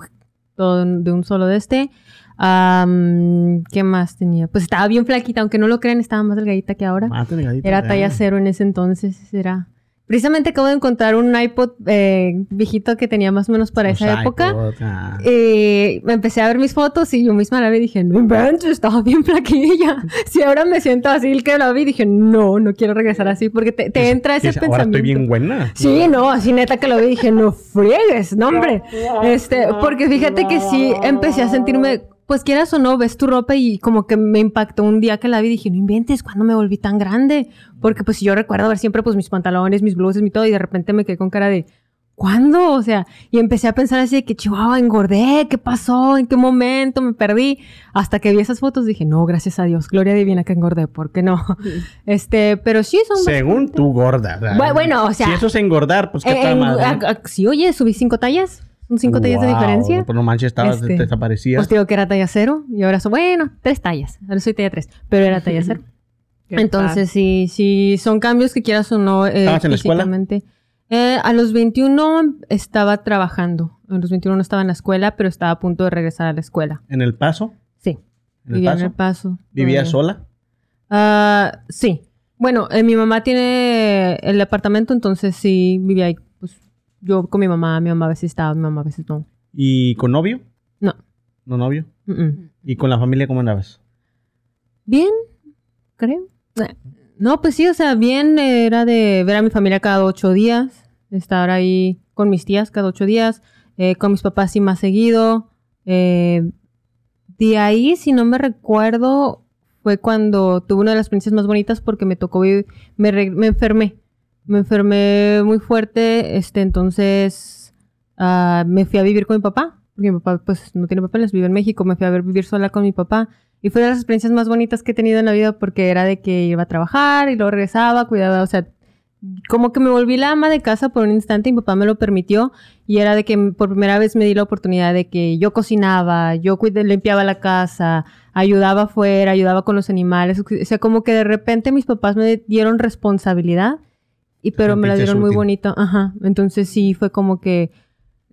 todo de un solo de este. ¿Qué más tenía? Pues estaba bien flaquita, aunque no lo crean, estaba más delgadita que ahora. Mate, negadito, Era talla cero en ese entonces, era... Precisamente acabo de encontrar un iPod eh, viejito que tenía más o menos para Los esa época. iPods, ah. Eh, me empecé a ver mis fotos y yo misma la vi y dije, no inventes, estaba bien flaquilla. [laughs] Si ahora me siento así, el que la vi, dije, no, no quiero regresar así porque te, te entra ese Ahora pensamiento. estoy bien buena. Sí, no, así neta que lo vi, dije, no friegues, no hombre. [laughs] Este, porque fíjate que sí, empecé a sentirme, pues quieras o no, ves tu ropa y como que me impactó un día que la vi, dije, no inventes, ¿cuándo me volví tan grande? Porque pues yo recuerdo ver siempre pues mis pantalones, mis blusas, mi todo, y de repente me quedé con cara de, ¿cuándo? O sea, y empecé a pensar así de que, chihuahua, engordé, ¿qué pasó? ¿En qué momento me perdí? Hasta que vi esas fotos dije, no, gracias a Dios, gloria divina que engordé, ¿por qué no? [laughs] Este, pero sí son Según tú, gorda. bueno, o sea, Si eso es engordar, pues qué eh, tal a- a- sí, oye, subí cinco tallas. Son cinco tallas de diferencia. Pues no manches, estabas Este, desaparecida. Pues te digo que era talla cero y ahora soy, bueno, tres tallas. Ahora soy talla tres, pero era talla cero. [laughs] ¿Qué Entonces, sí, sí, son cambios que quieras o no. Eh, ¿Estabas en la escuela? Eh, a los 21 estaba trabajando. A los 21 no estaba en la escuela, pero estaba a punto de regresar a la escuela. ¿En el paso? Sí. ¿En el vivía paso? en el paso. ¿Vivías todavía. sola? Ah, sí. Bueno, eh, mi mamá tiene el apartamento, entonces sí vivía ahí. Yo con mi mamá, mi mamá a veces estaba, mi mamá a veces no. ¿Y con novio? No. ¿No novio? Mm, mm. ¿Y con la familia cómo andabas? Bien, creo. No, pues sí, o sea, bien era de ver a mi familia cada ocho días, estar ahí con mis tías cada ocho días, eh, con mis papás sí más seguido. eh, de ahí, si no me recuerdo, fue cuando tuve una de las experiencias más bonitas porque me tocó vivir, me, me enfermé. Me enfermé muy fuerte, este, entonces ah, me fui a vivir con mi papá, porque mi papá pues no tiene papeles, vive en México, me fui a vivir sola con mi papá. Y fue de las experiencias más bonitas que he tenido en la vida porque era de que iba a trabajar y luego regresaba, cuidaba, o sea, como que me volví la ama de casa por un instante y mi papá me lo permitió y era de que por primera vez me di la oportunidad de que yo cocinaba, yo cuidé- limpiaba la casa, ayudaba afuera, ayudaba con los animales, o sea, como que de repente mis papás me dieron responsabilidad y pero me la dieron muy útil. bonito, ajá, entonces sí fue como que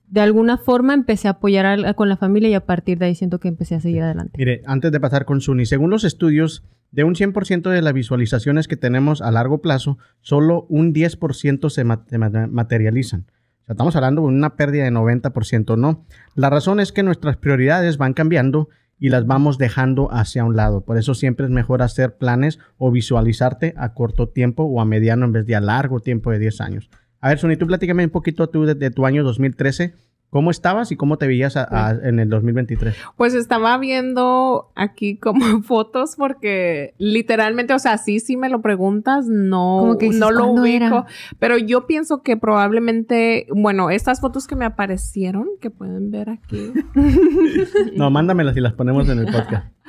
de alguna forma empecé a apoyar a- con la familia y a partir de ahí siento que empecé a seguir adelante. Mire, antes de pasar con Suni, según los estudios, de un 100% de las visualizaciones que tenemos a largo plazo, solo un 10% se, ma- se ma- materializan. O sea, estamos hablando de una pérdida de 90%, ¿no? La razón es que nuestras prioridades van cambiando y las vamos dejando hacia un lado. Por eso siempre es mejor hacer planes o visualizarte a corto tiempo o a mediano en vez de a largo tiempo de 10 años. A ver, Suni, tú platícame un poquito de tu año 2013. ¿Cómo estabas y cómo te veías a- a- en el 2023? Pues estaba viendo aquí como [laughs] fotos porque literalmente, o sea, sí, sí me lo preguntas, no, Como que dices, no lo ¿cuándo ubico. era? Pero yo pienso que probablemente, bueno, estas fotos que me aparecieron, que pueden ver aquí. [laughs] No, mándamelas y las ponemos en el podcast. [laughs]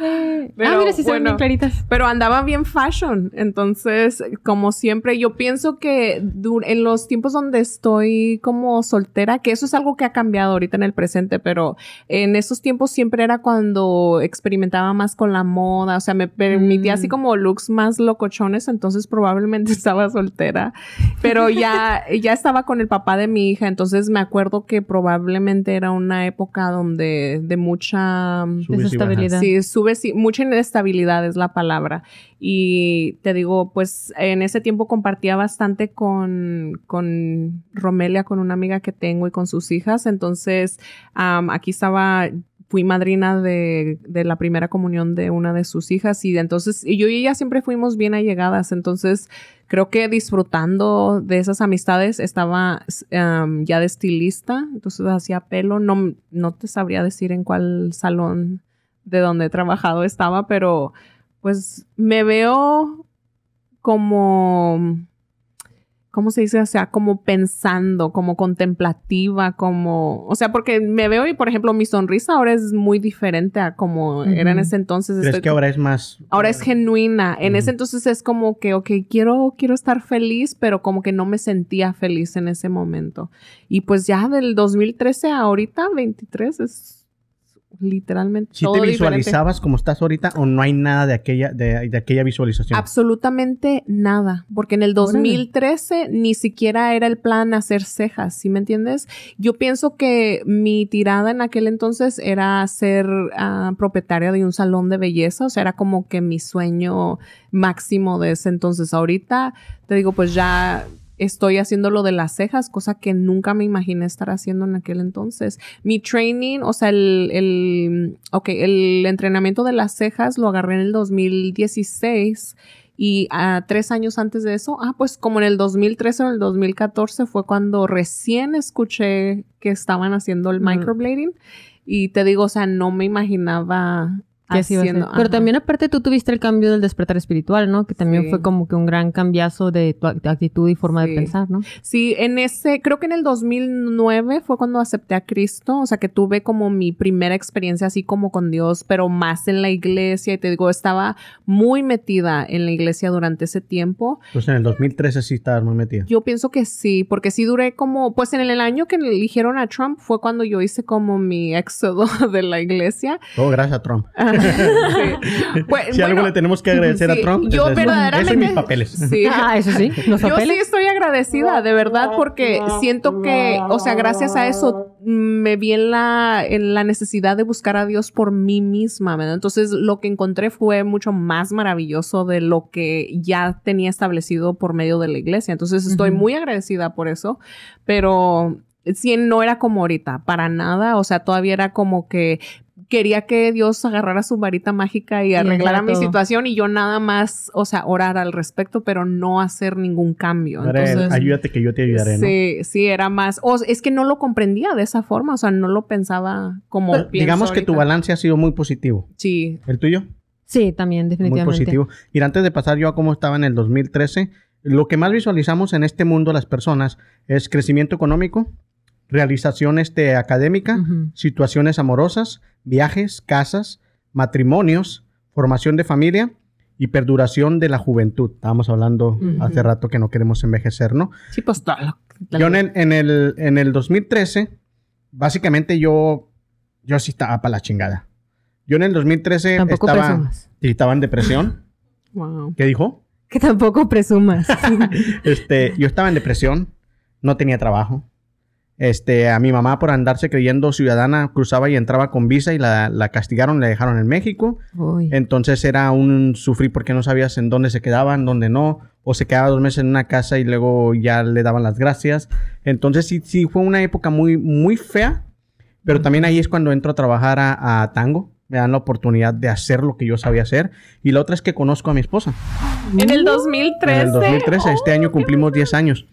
Pero, ah, mira, sí se ven bueno, bien claritas. Pero andaba bien fashion. Entonces, como siempre, yo pienso que en los tiempos donde estoy como soltera, que eso es algo que ha cambiado ahorita en el presente, pero en esos tiempos siempre era cuando experimentaba más con la moda, o sea, me permitía Mm. así como looks más locochones, entonces probablemente [laughs] estaba soltera, pero ya, ya estaba con el papá de mi hija, entonces me acuerdo que probablemente era una época donde de mucha... Subes y. Desestabilidad. Sí, sube, sí, mucha inestabilidad es la palabra. Y te digo, pues en ese tiempo compartía bastante con, con Romelia, con una amiga que tengo y con sus hijas. Entonces, am, aquí estaba, fui madrina de, de la primera comunión de una de sus hijas. Y entonces, y yo y ella siempre fuimos bien allegadas. Entonces, creo que disfrutando de esas amistades estaba ya de estilista. Entonces, hacía pelo. No, no te sabría decir en cuál salón de donde he trabajado estaba, pero pues me veo como ¿cómo se dice? O sea, como pensando, como contemplativa, como, o sea, porque me veo y, por ejemplo, mi sonrisa ahora es muy diferente a como era en ese entonces. ¿Crees Estoy- que ahora es más... Ahora es genuina. En ese entonces es como que, ok, quiero, quiero estar feliz, pero como que no me sentía feliz en ese momento. Y pues ya del 2013 a ahorita, 23, es literalmente ¿Sí todo te diferente. visualizabas como estás ahorita o no hay nada de aquella, de, de aquella visualización? Absolutamente nada, porque en el 2013 ni siquiera era el plan hacer cejas, ¿sí me entiendes? Yo pienso que mi tirada en aquel entonces era ser ah, propietaria de un salón de belleza, o sea, era como que mi sueño máximo de ese entonces. Ahorita te digo, pues ya estoy haciendo lo de las cejas, cosa que nunca me imaginé estar haciendo en aquel entonces. Mi training, o sea, el, el, ok, el entrenamiento de las cejas lo agarré en el 2016 y ah, tres años antes de eso, ah, pues como en el 2013 o el 2014 fue cuando recién escuché que estaban haciendo el microblading y te digo, o sea, no me imaginaba que así iba a ser. haciendo. Pero también aparte tú tuviste el cambio del despertar espiritual, ¿no? Que también Sí. fue como que un gran cambiazo de tu act- actitud y forma Sí. de pensar, ¿no? Sí, en ese, creo que en el 2009 fue cuando acepté a Cristo, o sea que tuve como mi primera experiencia así como con Dios, pero más en la iglesia y te digo, estaba muy metida en la iglesia durante ese tiempo. Entonces en el 2013 sí estabas muy metida. Yo pienso que sí, porque sí duré como, pues en el año que eligieron a Trump fue cuando yo hice como mi éxodo [laughs] de la iglesia. Todo gracias a Trump. Sí. Si algo bueno, le tenemos que agradecer sí, a Trump, yo es verdaderamente- Eso y mis papeles. Sí. [laughs] Ah, eso sí, los Yo sí estoy agradecida, de verdad, porque siento que, o sea, gracias a eso me vi en la, en la necesidad de buscar a Dios por mí misma, ¿verdad? Entonces, lo que encontré fue mucho más maravilloso de lo que ya tenía establecido por medio de la iglesia. Entonces, estoy muy agradecida por eso, pero sí, no era como ahorita, para nada. O sea, todavía era como que quería que Dios agarrara su varita mágica y arreglara arreglara mi todo. situación y yo nada más, o sea, orar al respecto, pero no hacer ningún cambio. Entonces, ayúdate que yo te ayudaré, ¿no? sí, sí, era más, o es que no lo comprendía de esa forma, o sea, no lo pensaba como Pero pienso digamos que tu balance ha sido muy positivo. Sí, ¿El tuyo? Sí, también, Muy definitivamente. positivo. Mira, antes de pasar yo a cómo estaba en el 2013, lo que más visualizamos en este mundo las personas es crecimiento económico, realización este, académica, Ujú. situaciones amorosas, viajes, casas, matrimonios, formación de familia y perduración de la juventud. Estábamos hablando Ujú. hace rato que no queremos envejecer, ¿no? sí, pues todo lo- Yo en el, en el, en el 2013, básicamente yo, yo sí estaba para la chingada. Yo en el 2013 Tampoco estaba, presumas. estaba en depresión. [laughs] Wow. ¿Qué dijo? Que tampoco presumas. [laughs] Este, yo estaba en depresión, no tenía trabajo. Este, a mi mamá por andarse creyendo ciudadana cruzaba y entraba con visa y la, la castigaron, la dejaron en México. Uy. Entonces era un sufrir porque no sabías en dónde se quedaban, dónde no, o se quedaba dos meses en una casa y luego ya le daban las gracias. Entonces sí, sí fue una época muy, muy fea, pero también ahí es cuando entro a trabajar a, a Tango. Me dan la oportunidad de hacer lo que yo sabía hacer. Y la otra es que conozco a mi esposa. En el 2013. En el 2013, este año cumplimos 10 años.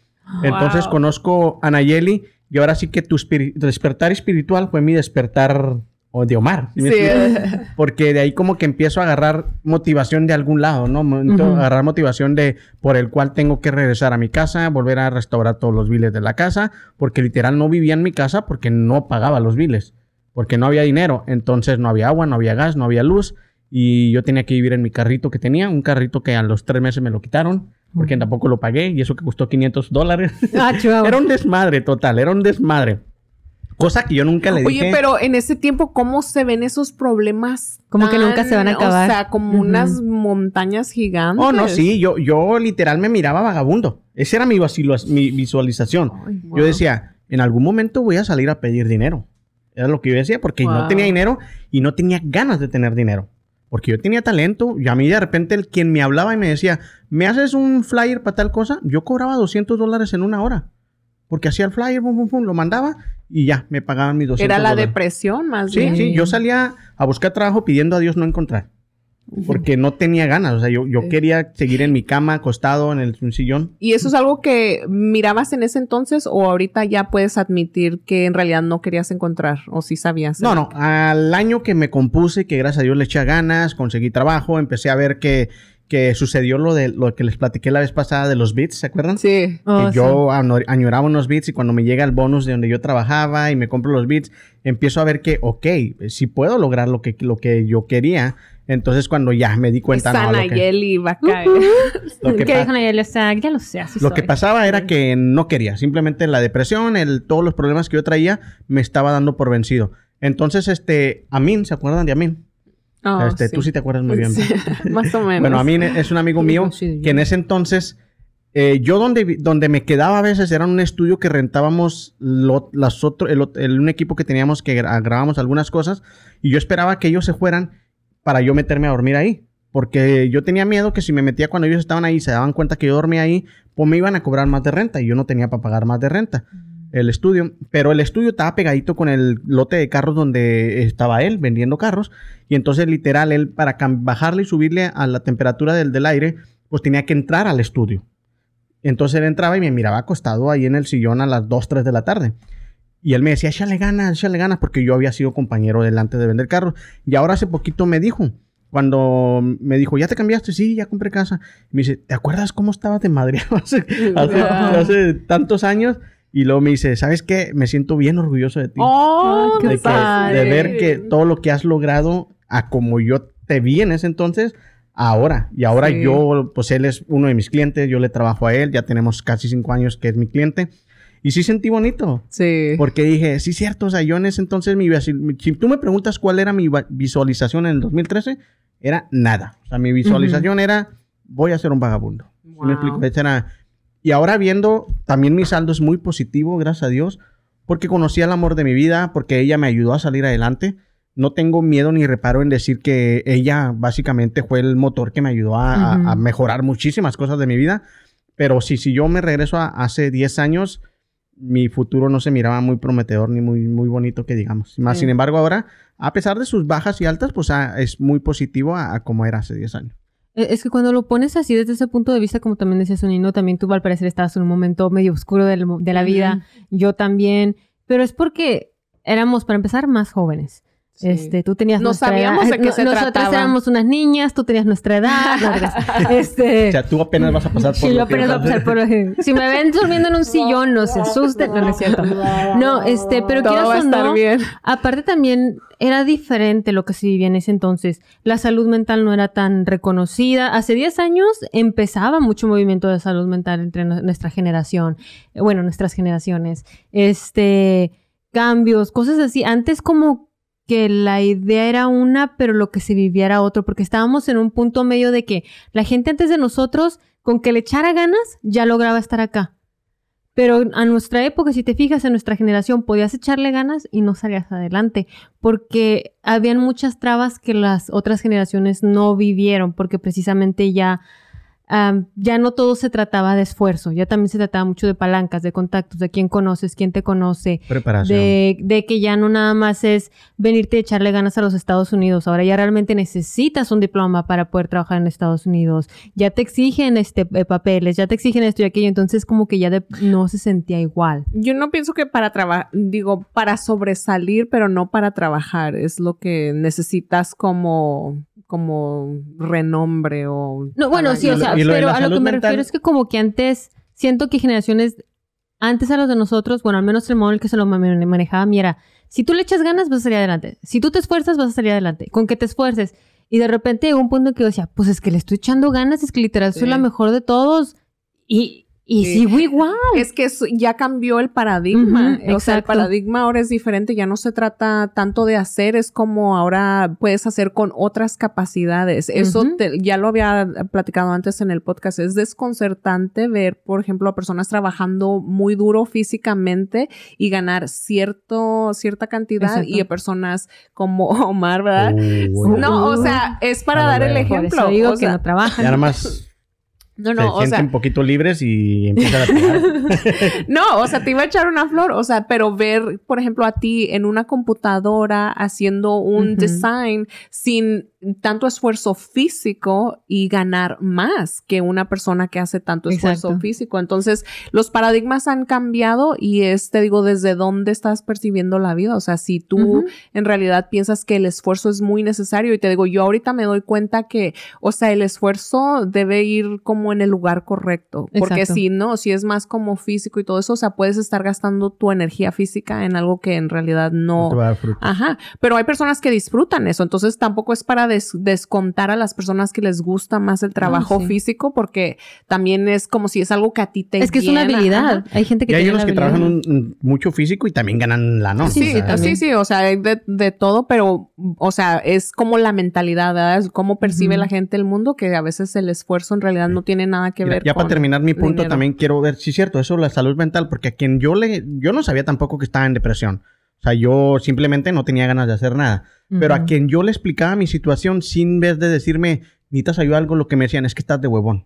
Entonces Wow. conozco a Nayeli y ahora sí que tu despertar espiritual fue mi despertar o de Omar. [laughs] Porque de ahí como que empiezo a agarrar motivación de algún lado, ¿no? Ujú. Agarrar motivación de por el cual tengo que regresar a mi casa, volver a restaurar todos los biles de la casa, porque literal no vivía en mi casa porque no pagaba los biles, porque no había dinero, entonces no había agua, no había gas, no había luz y yo tenía que vivir en mi carrito que tenía, un carrito que a los tres meses me lo quitaron porque tampoco lo pagué y eso que costó 500 dólares. Ah, [laughs] era un desmadre total, era un desmadre. Cosa que yo nunca le dije. Oye, pero en ese tiempo, ¿cómo se ven esos problemas? Como que nunca se van a acabar. O sea, como unas montañas gigantes. Oh, no, sí, yo, yo literal me miraba vagabundo. Esa era mi, vacilo- mi visualización. Ay, wow. Yo decía, en algún momento voy a salir a pedir dinero. Era lo que yo decía, porque no tenía dinero y no tenía ganas de tener dinero. Porque yo tenía talento y a mí de repente el quien me hablaba y me decía, ¿me haces un flyer para tal cosa? Yo cobraba 200 dólares en una hora. Porque hacía el flyer, pum, pum, pum, lo mandaba y ya, me pagaban mis 200 Era la dólares. depresión más Sí, bien. sí, yo salía a buscar trabajo pidiendo a Dios no encontrar. Porque no tenía ganas, o sea, yo, yo quería seguir en mi cama, acostado en el un sillón. ¿Y eso es algo que mirabas en ese entonces o ahorita ya puedes admitir que en realidad no querías encontrar o sí sabías? No, no, al año que me compuse, que gracias a Dios le eché ganas, conseguí trabajo, empecé a ver que, que sucedió lo de lo que les platiqué la vez pasada de los beats, ¿se acuerdan? Sí. Oh, que yo añoraba unos beats y cuando me llega el bonus de donde yo trabajaba y me compro los beats, empiezo a ver que, ok, si puedo lograr lo que, lo que yo quería. Entonces cuando ya me di cuenta, no, va a caer. lo que que pa- dijo Nayeli, o sea, ya lo sé, así lo que pasaba era que no quería. Simplemente la depresión, el, todos los problemas que yo traía, me estaba dando por vencido. Entonces, este, Amin, ¿se acuerdan de Amin? Oh, este, Tú sí te acuerdas muy bien. Sí, [laughs] más o menos. Bueno, Amin es un amigo mío que en ese entonces, eh, yo donde, donde me quedaba a veces era un estudio que rentábamos lo- las otro, el, el- un equipo que teníamos que gra- grabábamos algunas cosas y yo esperaba que ellos se fueran para yo meterme a dormir ahí. Porque yo tenía miedo que si me metía cuando ellos estaban ahí y se daban cuenta que yo dormía ahí, pues me iban a cobrar más de renta y yo no tenía para pagar más de renta el estudio. Pero el estudio estaba pegadito con el lote de carros donde estaba él vendiendo carros. Y entonces literal él para bajarle y subirle a la temperatura del, del aire, pues tenía que entrar al estudio. Entonces él entraba y me miraba acostado ahí en el sillón a las 2, 3 de la tarde. Y él me decía, échale ganas, échale ganas, porque yo había sido compañero delante de vender carros. Y ahora hace poquito me dijo, cuando me dijo, ¿ya te cambiaste? Sí, ya compré casa. Me dice, ¿te acuerdas cómo estabas de madreado hace, [laughs] hace- hace tantos años? Y luego me dice, ¿sabes qué? Me siento bien orgulloso de ti. Oh, qué de, qué que- padre. de ver que todo lo que has logrado a como yo te vi en ese entonces, ahora. Y ahora Sí. yo, pues él es uno de mis clientes, yo le trabajo a él, ya tenemos casi cinco años que es mi cliente. Y sí sentí bonito. Sí. Porque dije, sí, cierto, o sea, yo en ese entonces, mi, si tú me preguntas cuál era mi visualización en el 2013, era nada. O sea, mi visualización era, voy a ser un vagabundo. ¿Sí me Wow. explico? Era- Y ahora viendo, también mi saldo es muy positivo, gracias a Dios, porque conocí al amor de mi vida, porque ella me ayudó a salir adelante. No tengo miedo ni reparo en decir que ella básicamente fue el motor que me ayudó a, a- Ujú. a mejorar muchísimas cosas de mi vida. Pero si, si yo me regreso a hace 10 años, mi futuro no se miraba muy prometedor ni muy, muy bonito que digamos. Más Sí. sin embargo, ahora, a pesar de sus bajas y altas, pues ah, es muy positivo a, a como era hace 10 años. Eh, Es que cuando lo pones así desde ese punto de vista, como también decía Sonino, también tú al parecer estabas en un momento medio oscuro del de la vida, yo también, pero es porque éramos, para empezar, más jóvenes. Sí. Este, tú tenías No nuestra sabíamos edad. de qué No- se Nosotras trataba. éramos unas niñas, tú tenías nuestra edad. [laughs] no, este, O sea, tú apenas vas a pasar por Sí, lo que apenas voy a vas a pasar por... Si me ven durmiendo en un sillón, no se asusten. No, no es cierto. No, este, pero Todo quieras va a o no, bien. Aparte también era diferente lo que se vivía en ese entonces. La salud mental no era tan reconocida. Hace 10 años empezaba mucho movimiento de salud mental entre nu- nuestra generación. Eh, Bueno, nuestras generaciones. Este, cambios, cosas así. Antes como que la idea era una, pero lo que se vivía era otro, porque estábamos en un punto medio de que la gente antes de nosotros, con que le echara ganas, ya lograba estar acá. Pero a nuestra época, si te fijas, en nuestra generación podías echarle ganas y no salías adelante, porque habían muchas trabas que las otras generaciones no vivieron, porque precisamente ya, ya no todo se trataba de esfuerzo, ya también se trataba mucho de palancas, de contactos, de quién conoces, quién te conoce, Preparación. de, de que ya no nada más es venirte a echarle ganas a los Estados Unidos. Ahora ya realmente necesitas un diploma para poder trabajar en Estados Unidos. Ya te exigen este eh, papeles, ya te exigen esto y aquello. Entonces como que ya de- no se sentía igual. Yo no pienso que para trabajar, digo, para sobresalir, pero no para trabajar. Es lo que necesitas como, como renombre o... No, bueno, sí, o sea, lo pero a lo que me mental- refiero es que como que antes, siento que generaciones, antes a los de nosotros, bueno, al menos el modo en el que se lo mane- manejaba, mi era, si tú le echas ganas, vas a salir adelante. Si tú te esfuerzas, vas a salir adelante. Con que te esfuerces. Y de repente llegó un punto en que yo decía, pues es que le estoy echando ganas, es que literal soy Sí. la mejor de todos. Y, y Sí. sigo igual. Es que ya cambió el paradigma. O sea, el paradigma ahora es diferente. Ya no se trata tanto de hacer, es como ahora puedes hacer con otras capacidades. Eso te- ya lo había platicado antes en el podcast. Es desconcertante ver, por ejemplo, a personas trabajando muy duro físicamente y ganar cierto, cierta cantidad Exacto. y a personas como [laughs] Omar, ¿verdad? Uy, No, o sea, es para dar el veo. Por ejemplo. eso digo o que sea, no trabajan. Ya nada más no, se no, o sienten sea, un poquito libres y empiezan a. [laughs] No, o sea, te iba a echar una flor, o sea, pero ver, por ejemplo, a ti en una computadora haciendo un design sin tanto esfuerzo físico y ganar más que una persona que hace tanto esfuerzo Exacto. físico. Entonces, los paradigmas han cambiado y es, te digo, desde dónde estás percibiendo la vida. O sea, si tú en realidad piensas que el esfuerzo es muy necesario y te digo, yo ahorita me doy cuenta que, o sea, el esfuerzo debe ir como en el lugar correcto. Porque Exacto. si no, si es más como físico y todo eso, o sea, puedes estar gastando tu energía física en algo que en realidad No no, te va a dar fruto. Ajá, pero hay personas que disfrutan eso, entonces tampoco es para des- descontar a las personas que les gusta más el trabajo Ah, sí. físico, porque también es como si es algo que a ti te Es que es una habilidad. ajá. Hay gente que Y hay tiene unos la que trabajan un- mucho físico y también ganan la no. Sí, Sí, sí, o sea, hay de, de todo, pero, o sea, es como la mentalidad, ¿verdad? Es cómo percibe la gente el mundo, que a veces el esfuerzo en realidad no tiene nada que ver ya con para terminar mi punto, dinero. también quiero ver, sí es cierto, eso la salud mental, porque a quien yo le, yo no sabía tampoco que estaba en depresión. O sea, yo simplemente no tenía ganas de hacer nada. Pero a quien yo le explicaba mi situación sin vez de decirme, necesitas ayuda algo, lo que me decían es que estás de huevón.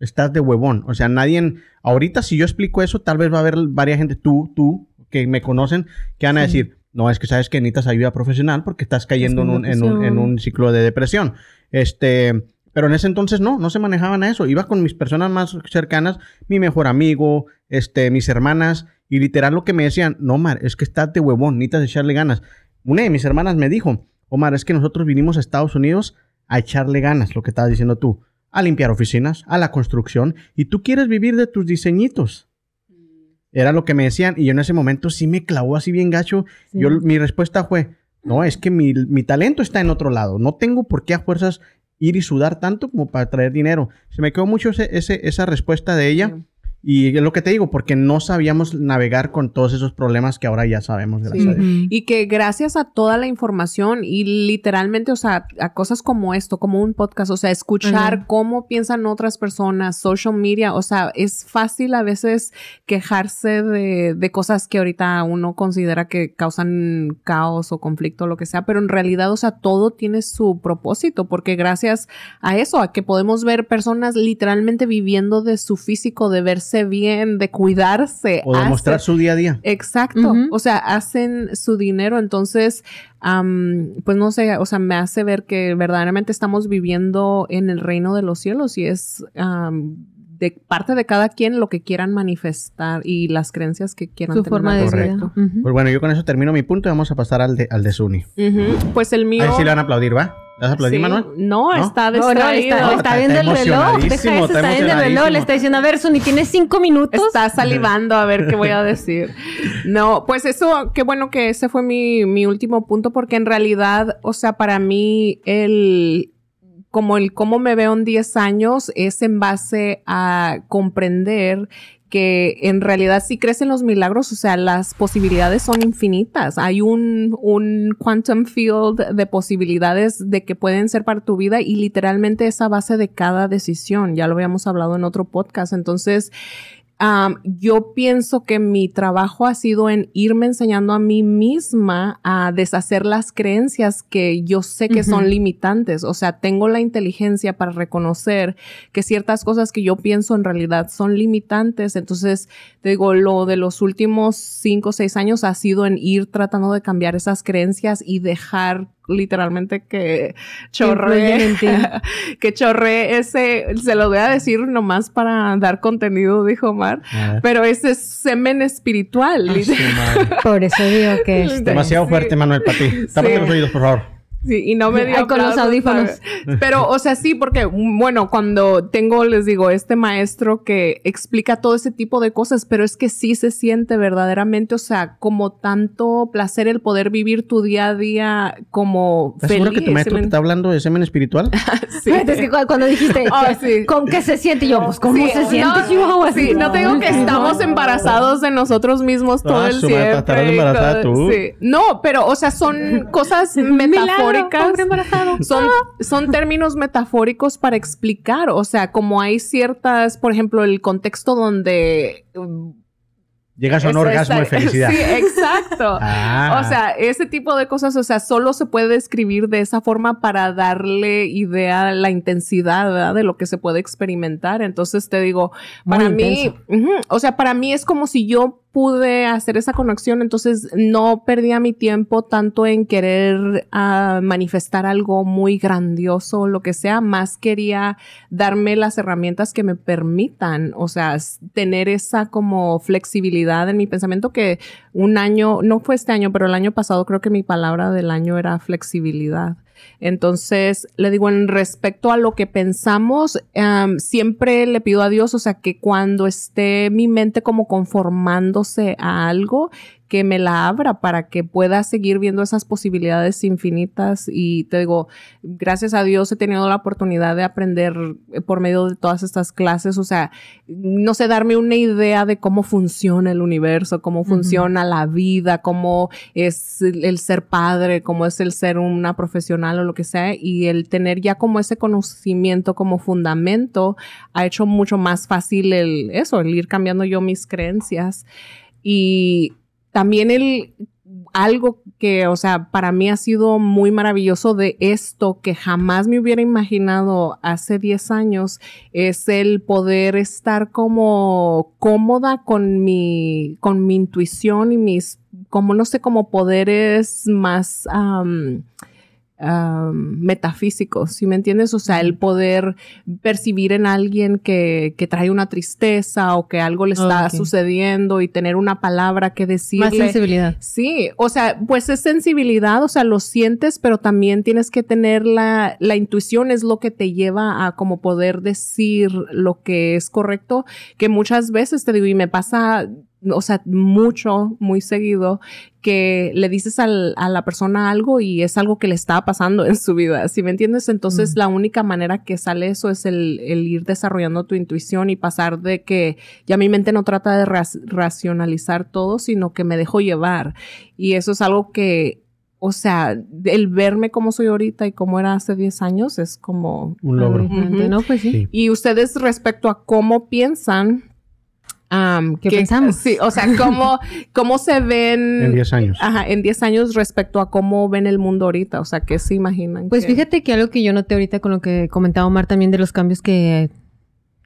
Estás de huevón. O sea, nadie, en- ahorita si yo explico eso, tal vez va a haber varias gente, tú, tú, que me conocen, que van a Sí. decir, no, es que sabes que necesitas ayuda profesional porque estás cayendo en un, en, un, en depresión. un ciclo de depresión. Este, pero en ese entonces no, no se manejaban a eso. Iba con mis personas más cercanas, mi mejor amigo, este, mis hermanas, y literal lo que me decían, no, Omar, es que estás de huevón, necesitas echarle ganas. Una de mis hermanas me dijo, Omar, es que nosotros vinimos a Estados Unidos a echarle ganas, lo que estabas diciendo tú, a limpiar oficinas, a la construcción, y tú quieres vivir de tus diseñitos. Era lo que me decían, y yo en ese momento sí me clavó así bien gacho. Sí. Yo, mi respuesta fue, no, es que mi, mi talento está en otro lado. No tengo por qué a fuerzas ir y sudar tanto como para traer dinero. Se me quedó mucho ese, ese- esa respuesta de ella. Y es lo que te digo, porque no sabíamos navegar con todos esos problemas que ahora ya sabemos, gracias Sí. a Dios. Ujú. Y que gracias a toda la información y literalmente, o sea, a cosas como esto, como un podcast, o sea, escuchar cómo piensan otras personas, social media, o sea, es fácil a veces quejarse de, de cosas que ahorita uno considera que causan caos o conflicto o lo que sea, pero en realidad, o sea, todo tiene su propósito, porque gracias a eso, a que podemos ver personas literalmente viviendo de su físico, de verse bien, de cuidarse. O demostrar hace- su día a día. Exacto. O sea, hacen su dinero. Entonces, am, pues no sé, o sea, me hace ver que verdaderamente estamos viviendo en el reino de los cielos y es am, de parte de cada quien lo que quieran manifestar y las creencias que quieran Su tener forma de vida. Pues bueno, yo con eso termino mi punto y vamos a pasar al de, al de Suni. Pues el mío. A ver si le van a aplaudir, ¿va? ¿Le vas a aplaudir, Sí. Manuel? No, ¿No? está No, no, distraído. está, No, está está viendo el reloj. Deja eso, está viendo el reloj. Le está diciendo, a ver, Suni, tienes cinco minutos. Está salivando a ver qué voy a decir. [laughs] No, pues eso, qué bueno que ese fue mi, mi último punto, porque en realidad, o sea, para mí, el como el cómo me veo en 10 años es en base a comprender que en realidad si crecen los milagros, o sea, las posibilidades son infinitas. Hay un, un quantum field de posibilidades de que pueden ser para tu vida y literalmente es a base de cada decisión. Ya lo habíamos hablado en otro podcast. Entonces, Yo pienso que mi trabajo ha sido en irme enseñando a mí misma a deshacer las creencias que yo sé que son limitantes. O sea, tengo la inteligencia para reconocer que ciertas cosas que yo pienso en realidad son limitantes. Entonces, te digo, lo de los últimos cinco o seis años ha sido en ir tratando de cambiar esas creencias y dejar literalmente que en [laughs] que chorre ese, se lo voy a decir nomás para dar contenido, dijo Omar, A ver. pero ese es semen espiritual. Ah, su madre. Por eso digo que [laughs] este, Demasiado Sí. fuerte, Manuel, para ti. Tápate Sí. los oídos, por favor. Sí, y no me dio Ay, con los audífonos. Pero, o sea, sí, porque, bueno, cuando tengo, les digo, este maestro que explica todo ese tipo de cosas, pero es que sí se siente verdaderamente, o sea, como tanto placer el poder vivir tu día a día como ¿Estás feliz. seguro que tu maestro ¿sí te me- está hablando de semen espiritual? [laughs] Sí. Es que cu- cuando dijiste, [laughs] Ah, sí. ¿con qué se siente? Y yo, pues, ¿cómo Sí, se siente, no, Chihuahua? Sí, no te digo que estamos embarazados de nosotros mismos todo Ah, el tiempo. todo- tú. sí. No, pero, o sea, son [laughs] cosas Milagro, metafóricas. hombre embarazado. Son, son términos metafóricos para explicar. O sea, como hay ciertas, por ejemplo, el contexto donde. um, Llegas a un es- orgasmo de felicidad. Sí, exacto. [laughs] Ah. O sea, ese tipo de cosas, o sea, solo se puede describir de esa forma para darle idea a la intensidad ¿verdad? de lo que se puede experimentar. Entonces te digo, Muy para mí, o sea, para mí es como si yo pude hacer esa conexión, entonces no perdía mi tiempo tanto en querer ah, manifestar algo muy grandioso lo que sea, más quería darme las herramientas que me permitan, o sea, tener esa como flexibilidad en mi pensamiento que un año, no fue este año, pero el año pasado creo que mi palabra del año era flexibilidad. Entonces, le digo, en respecto a lo que pensamos, em, siempre le pido a Dios, o sea, que cuando esté mi mente como conformándose a algo, que me la abra para que pueda seguir viendo esas posibilidades infinitas. Y te digo, gracias a Dios he tenido la oportunidad de aprender eh, por medio de todas estas clases, o sea, no sé, darme una idea de cómo funciona el universo, cómo funciona la vida, cómo es el el ser padre, cómo es el ser una profesional o lo que sea, y el tener ya como ese conocimiento como fundamento ha hecho mucho más fácil el, eso, el ir cambiando yo mis creencias. Y también el algo que, o sea, para mí ha sido muy maravilloso de esto que jamás me hubiera imaginado hace 10 años es el poder estar como cómoda con mi, con mi intuición y mis, como no sé, como poderes más, am, metafísicos, ¿sí me entiendes? O sea, el poder percibir en alguien que, que trae una tristeza o que algo le está sucediendo y tener una palabra que decirle. Más sensibilidad. Sí, o sea, pues es sensibilidad, o sea, lo sientes, pero también tienes que tener la, la intuición, es lo que te lleva a como poder decir lo que es correcto, que muchas veces te digo, y me pasa, o sea, mucho, muy seguido, que le dices al- a la persona algo y es algo que le está pasando en su vida, ¿sí me entiendes? Entonces, Mm. la única manera que sale eso es el, el ir desarrollando tu intuición y pasar de que ya mi mente no trata de racionalizar todo, sino que me dejo llevar. Y eso es algo que, o sea, el verme como soy ahorita y como era hace 10 años es como... Un logro. ¿no? Pues sí. Sí. Y ustedes respecto a cómo piensan... am, ¿Qué que- pensamos? Sí, o sea, cómo, [laughs] cómo se ven... En 10 años. Ajá, en 10 años respecto a cómo ven el mundo ahorita, o sea, ¿qué se imaginan? Pues que- fíjate que algo que yo noté ahorita con lo que comentaba Omar también de los cambios que,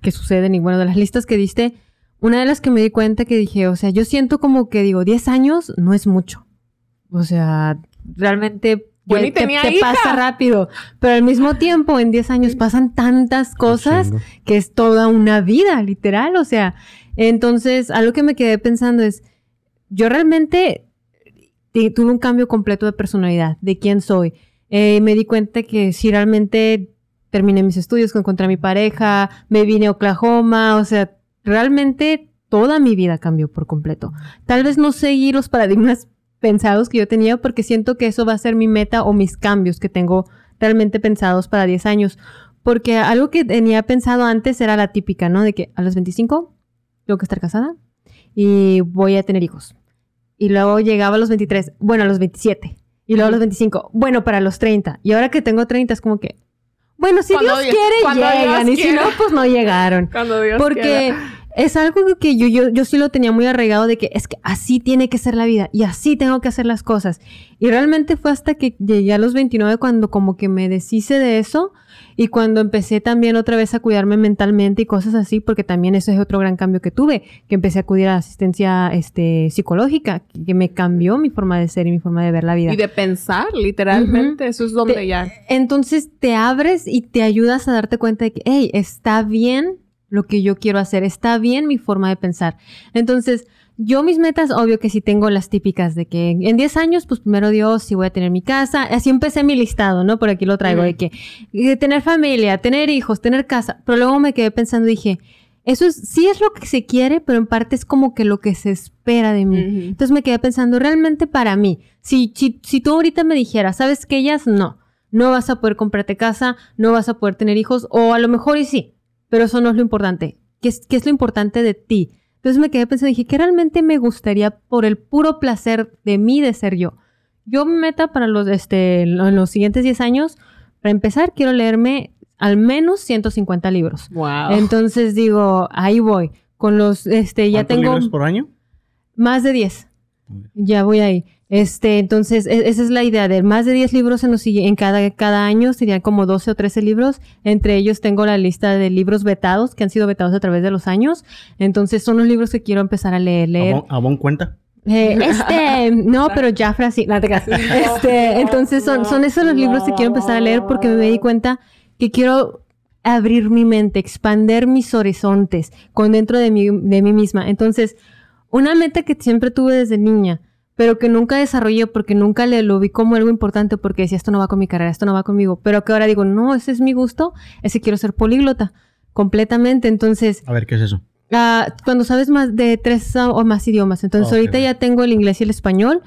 que suceden y bueno, de las listas que diste, una de las que me di cuenta que dije, o sea, yo siento como que digo, 10 años no es mucho. O sea, realmente Yo ya ni te, tenía te hija. pasa rápido, pero al mismo tiempo en 10 años pasan tantas cosas que es toda una vida, literal, o sea, entonces algo que me quedé pensando es, yo realmente te- tuve un cambio completo de personalidad, de quién soy. Eh, me di cuenta que si realmente terminé mis estudios, encontré a mi pareja, me vine a Oklahoma, o sea, realmente toda mi vida cambió por completo. Tal vez no seguir los paradigmas pensados que yo tenía porque siento que eso va a ser mi meta o mis cambios que tengo realmente pensados para 10 años. Porque algo que tenía pensado antes era la típica, ¿no? De que a los 25 tengo que estar casada y voy a tener hijos. Y luego llegaba a los 23, bueno, a los 27. Y luego a los 25, bueno, para los 30. Y ahora que tengo 30 es como que, bueno, si Cuando Dios Dios- quiere, llegan. Dios y si no, quiera. pues no llegaron. [laughs] Cuando Dios Porque quiera. es algo que yo, yo, yo sí lo tenía muy arraigado de que es que así tiene que ser la vida y así tengo que hacer las cosas. Y realmente fue hasta que llegué a los 29 cuando como que me deshice de eso y cuando empecé también otra vez a cuidarme mentalmente y cosas así, porque también eso es otro gran cambio que tuve, que empecé a acudir a asistencia este, psicológica, que me cambió mi forma de ser y mi forma de ver la vida. Y de pensar, literalmente, eso es donde Te- ya... Entonces te abres y te ayudas a darte cuenta de que, hey, está bien lo que yo quiero hacer, está bien mi forma de pensar. Entonces, yo mis metas, obvio que sí tengo las típicas de que en 10 años, pues primero Dios, sí voy a tener mi casa. Así empecé mi listado, ¿no? Por aquí lo traigo, de que de tener familia, tener hijos, tener casa. Pero luego me quedé pensando y dije, eso es, sí es lo que se quiere, pero en parte es como que lo que se espera de mí. Entonces me quedé pensando, realmente para mí, si, si, si tú ahorita me dijeras, ¿sabes que ellas no? No vas a poder comprarte casa, no vas a poder tener hijos, o a lo mejor y sí, pero eso no es lo importante. ¿Qué es, qué es lo importante de ti? Entonces me quedé pensando, dije, ¿qué realmente me gustaría por el puro placer de mí de ser yo? Yo mi meta para los, este, en los siguientes 10 años, para empezar, quiero leerme al menos 150 libros. Wow. Entonces digo, ahí voy. Con los, este, ya ¿Cuántos tengo libros por año? más de 10. Ya voy ahí. Este, entonces, e- esa es la idea de más de 10 libros en, los, sigui- en cada, cada año, serían como 12 o 13 libros. Entre ellos tengo la lista de libros vetados, que han sido vetados a través de los años. Entonces, son los libros que quiero empezar a leer. leer. ¿Abón, abón cuenta? Eh, este, no, pero Jafra sí, no te creas. [laughs] Este, entonces son, son esos los libros que quiero empezar a leer porque me di cuenta que quiero abrir mi mente, expander mis horizontes con dentro de mí, de mí misma. Entonces, una meta que siempre tuve desde niña, pero que nunca desarrollé porque nunca le lo vi como algo importante porque decía esto no va con mi carrera, esto no va conmigo, pero que ahora digo, no, ese es mi gusto, ese quiero ser políglota completamente. Entonces, A ver, ¿qué es eso? Ah, cuando sabes más de tres o más idiomas. Entonces Ok. ahorita ya tengo el inglés y el español,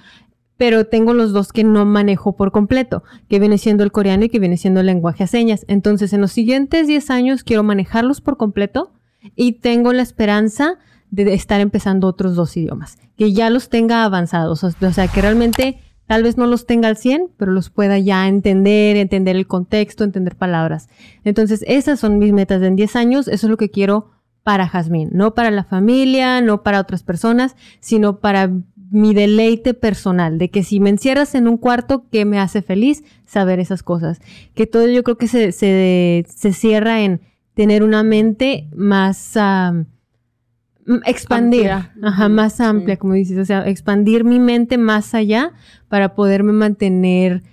pero tengo los dos que no manejo por completo, que viene siendo el coreano y que viene siendo el lenguaje a señas. Entonces en los siguientes 10 años quiero manejarlos por completo y tengo la esperanza de estar empezando otros dos idiomas, que ya los tenga avanzados, o sea, que realmente tal vez no los tenga al 100, pero los pueda ya entender, entender el contexto, entender palabras. Entonces, esas son mis metas en 10 años, eso es lo que quiero para Jazmín, no para la familia, no para otras personas, sino para mi deleite personal, de que si me encierras en un cuarto, ¿qué me hace feliz? Saber esas cosas. Que todo yo creo que se, se, se cierra en tener una mente más... expandir, Amplia. ajá, más amplia, sí. como dices, o sea, expandir mi mente más allá para poderme mantener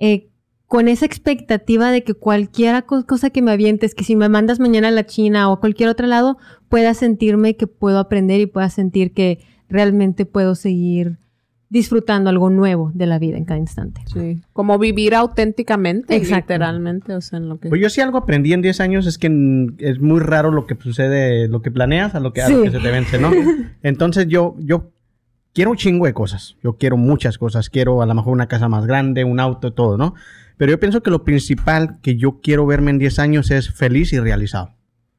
eh, con esa expectativa de que cualquier co- cosa que me avientes, que si me mandas mañana a la China o a cualquier otro lado, pueda sentirme que puedo aprender y pueda sentir que realmente puedo seguir disfrutando algo nuevo de la vida en cada instante. Sí. Como vivir auténticamente, Exacto. literalmente, o sea, en lo que... Pues yo sí algo aprendí en 10 años es que es muy raro lo que sucede, lo que planeas a lo que, a lo Sí. que se te vence, ¿no? [laughs] Entonces yo, yo quiero un chingo de cosas. Yo quiero muchas cosas. Quiero a lo mejor una casa más grande, un auto, todo, ¿no? Pero yo pienso que lo principal que yo quiero verme en 10 años es feliz y realizado.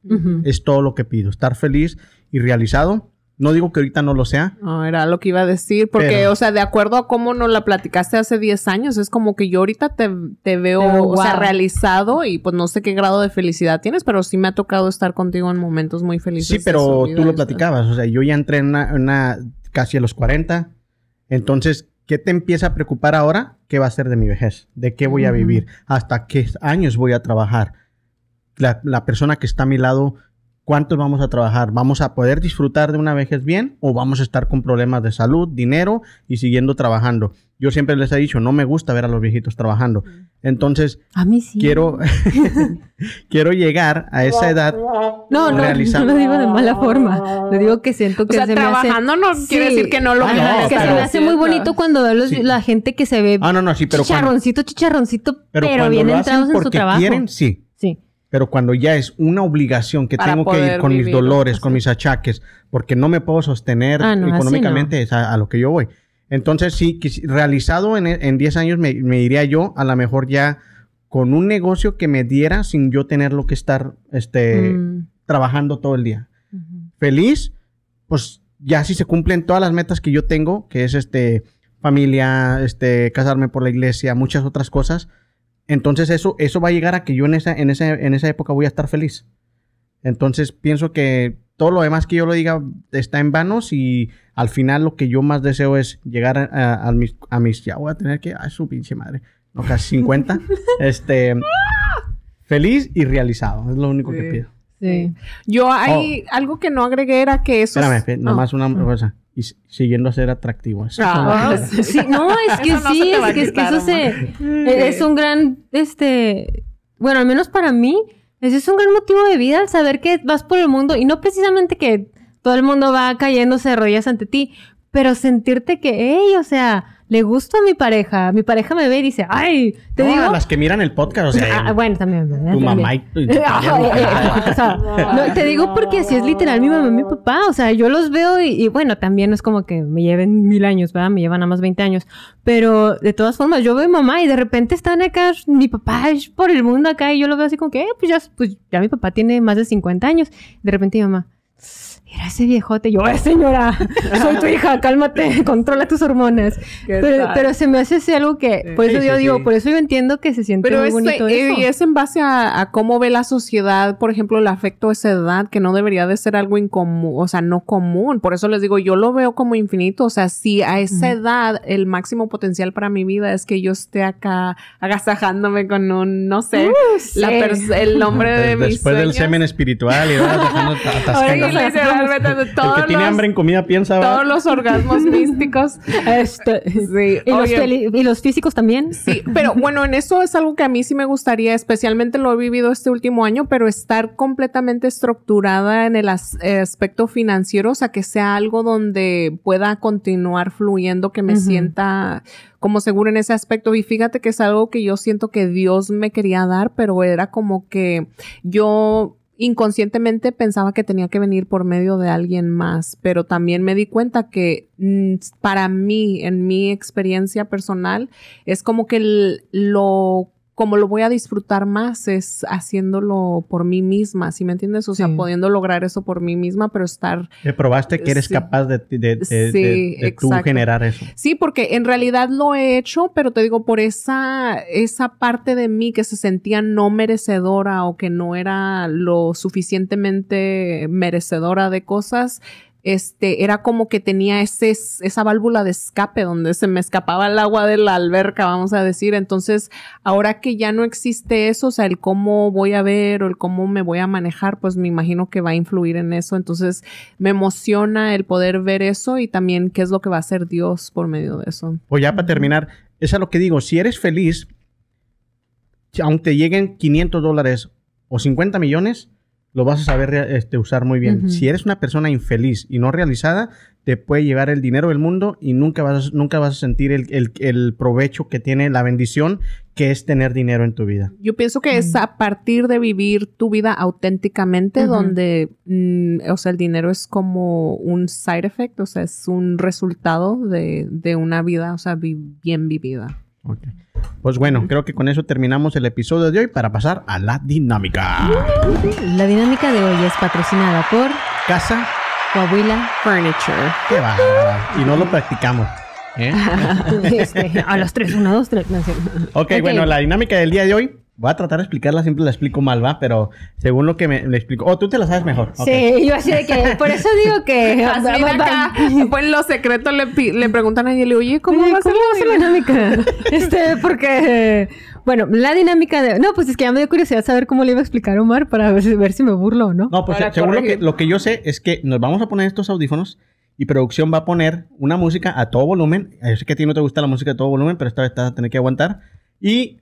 Ujú. Es todo lo que pido. Estar feliz y realizado. No digo que ahorita no lo sea. No, era lo que iba a decir, porque, Pero- o sea, de acuerdo a cómo nos la platicaste hace 10 años, es como que yo ahorita te, te veo, Te veo, o sea, wow. realizado y pues no sé qué grado de felicidad tienes, pero sí me ha tocado estar contigo en momentos muy felices. Sí, pero tú lo platicabas. O sea, yo ya entré en una, una- casi a los 40. Entonces, ¿qué te empieza a preocupar ahora? ¿Qué va a ser de mi vejez? ¿De qué voy a Ujú. vivir? ¿Hasta qué años voy a trabajar? La, la persona que está a mi lado, ¿cuántos vamos a trabajar? ¿Vamos a poder disfrutar de una vejez bien o vamos a estar con problemas de salud, dinero y siguiendo trabajando? Yo siempre les he dicho, no me gusta ver a los viejitos trabajando. Entonces, A mí sí. quiero, [laughs] quiero llegar a esa edad No, no, realizar- no lo digo de mala forma. Lo digo que siento O que sea, se me hace... trabajando no quiere Sí. decir que no lo Ah, no, que se estar me hace muy bonito cuando veo los- Sí. la gente que se ve Ah, no, no, sí, pero cuando, chicharroncito, chicharroncito, pero, pero bien cuando lo entrados hacen en su porque trabajo. quieren, sí. Sí. Pero cuando ya es una obligación que Para tengo que ir con mis dolores, así. con mis achaques, porque no me puedo sostener Ah, no, económicamente, es a, a lo que yo voy. Entonces, sí, realizado en, en 10 años me, me iría yo, a lo mejor ya con un negocio que me diera sin yo tenerlo que estar este, Mm, trabajando todo el día. ujú. Feliz, pues ya si se cumplen todas las metas que yo tengo, que es este familia, este casarme por la iglesia, muchas otras cosas. Entonces eso eso va a llegar a que yo en esa en esa en esa época voy a estar feliz. Entonces pienso que todo lo demás que yo lo diga está en vanos y al final lo que yo más deseo es llegar a, a- a mis, a mis ya voy a tener que a su pinche madre, no casi 50, [laughs] este feliz y realizado, es lo único que pido. Sí. Yo hay algo que no agregué era que eso... Oh. Espérame, nomás una cosa. Y siguiendo a ser atractivo. Eso Ah, sí. Sí, no, es que no sí, es que, es que eso se... amor. e- Es un gran, este... Bueno, al menos para mí, ese es un gran motivo de vida, el saber que vas por el mundo y no precisamente que todo el mundo va cayéndose de rodillas ante ti, pero sentirte que, hey, o sea, le gusto a mi pareja, mi pareja me ve y dice, ay, te No, digo... a las que miran el podcast, o sea, Ah, bueno, también, ¿verdad? tu También. mamá y tu, [laughs] y tu Ay, padre, ay, ay, o sea, no, te digo porque así es literal mi mamá y mi papá. O sea, yo los veo y, y bueno, también no es como que me lleven mil años, ¿verdad? Me llevan a más 20 años. Pero de todas formas, yo veo a mi mamá y de repente están acá, mi papá es por el mundo acá y yo lo veo así como que, eh, pues ya, pues ya mi papá tiene más de 50 años. De repente mi mamá, Era ese viejote. Yo, ¡eh, señora! Soy tu hija, cálmate, [laughs] controla tus hormonas. ¿Qué Pero, se me hace así algo que, Sí. por eso Sí, yo sí, digo, por eso yo entiendo que se siente Pero muy es, bonito eh, eso. y es en base a, a cómo ve la sociedad, por ejemplo, el afecto a esa edad, que no debería de ser algo incomún, o sea, no común. Por eso les digo, yo lo veo como infinito. O sea, si a esa edad el máximo potencial para mi vida es que yo esté acá agasajándome con un, no sé, la pers- el nombre [laughs] de mis Después del sueños. semen espiritual y [laughs] atascando. El todos que tiene los- hambre en comida piensa, todos los orgasmos [laughs] místicos. Este, Sí, ¿Y, los y físicos también? Sí, pero bueno, en eso es algo que a mí sí me gustaría, especialmente lo he vivido este último año, pero estar completamente estructurada en el as- aspecto financiero, o sea, que sea algo donde pueda continuar fluyendo, que me sienta como seguro en ese aspecto. Y fíjate que es algo que yo siento que Dios me quería dar, pero era como que yo inconscientemente pensaba que tenía que venir por medio de alguien más, pero también me di cuenta que mm, para mí, en mi experiencia personal, es como que lo como lo voy a disfrutar más es haciéndolo por mí misma, ¿sí me entiendes? O sea, pudiendo lograr eso por mí misma, pero estar Que probaste que eres Sí. capaz de, de, de- de- Sí, de tú generar eso. Sí, porque en realidad lo he hecho, pero te digo, por esa, esa parte de mí que se sentía no merecedora o que no era lo suficientemente merecedora de cosas, este, era como que tenía ese, esa válvula de escape donde se me escapaba el agua de la alberca, vamos a decir. Entonces, ahora que ya no existe eso, o sea, el cómo voy a ver o el cómo me voy a manejar, pues me imagino que va a influir en eso. Entonces, me emociona el poder ver eso y también qué es lo que va a hacer Dios por medio de eso. Pues ya para terminar, es lo que digo. Si eres feliz, aunque lleguen 500 dólares o 50 millones, lo vas a saber este, usar muy bien. Si eres una persona infeliz y no realizada, te puede llegar el dinero del mundo y nunca vas, a- nunca vas a sentir el, el- el provecho que tiene la bendición que es tener dinero en tu vida. Yo pienso que es a partir de vivir tu vida auténticamente donde, mm, o sea, el dinero es como un side effect, o sea, es un resultado de, de una vida, o sea, vi- bien vivida. Ok. Pues bueno, creo que con eso terminamos el episodio de hoy para pasar a la dinámica. La dinámica de hoy es patrocinada por Casa, Coahuila. Furniture. qué va. Y no lo practicamos. ¿eh? [laughs] Este, a las tres, una, dos, tres. no, sí. Ok, Ok. bueno, la dinámica del día de hoy, voy a tratar de explicarla, siempre la explico mal, ¿va? Pero según lo que me, le explico. Oh, tú te la sabes mejor. Sí, yo así de que, por eso digo que... [laughs] Así acá, pues en los secretos le, le preguntan a ella, oye, ¿cómo Oye, va a ser ¿cómo va a ser la dinámica? [laughs] Este, porque, bueno, la dinámica de... No, pues es que ya me dio curiosidad saber cómo le iba a explicar a Omar para ver si, ver si me burlo o no. No, pues Para según lo que, lo que yo sé es que nos vamos a poner estos audífonos y producción va a poner una música a todo volumen. Yo sé que a ti no te gusta la música a todo volumen, pero esta vez te vas a tener que aguantar. Y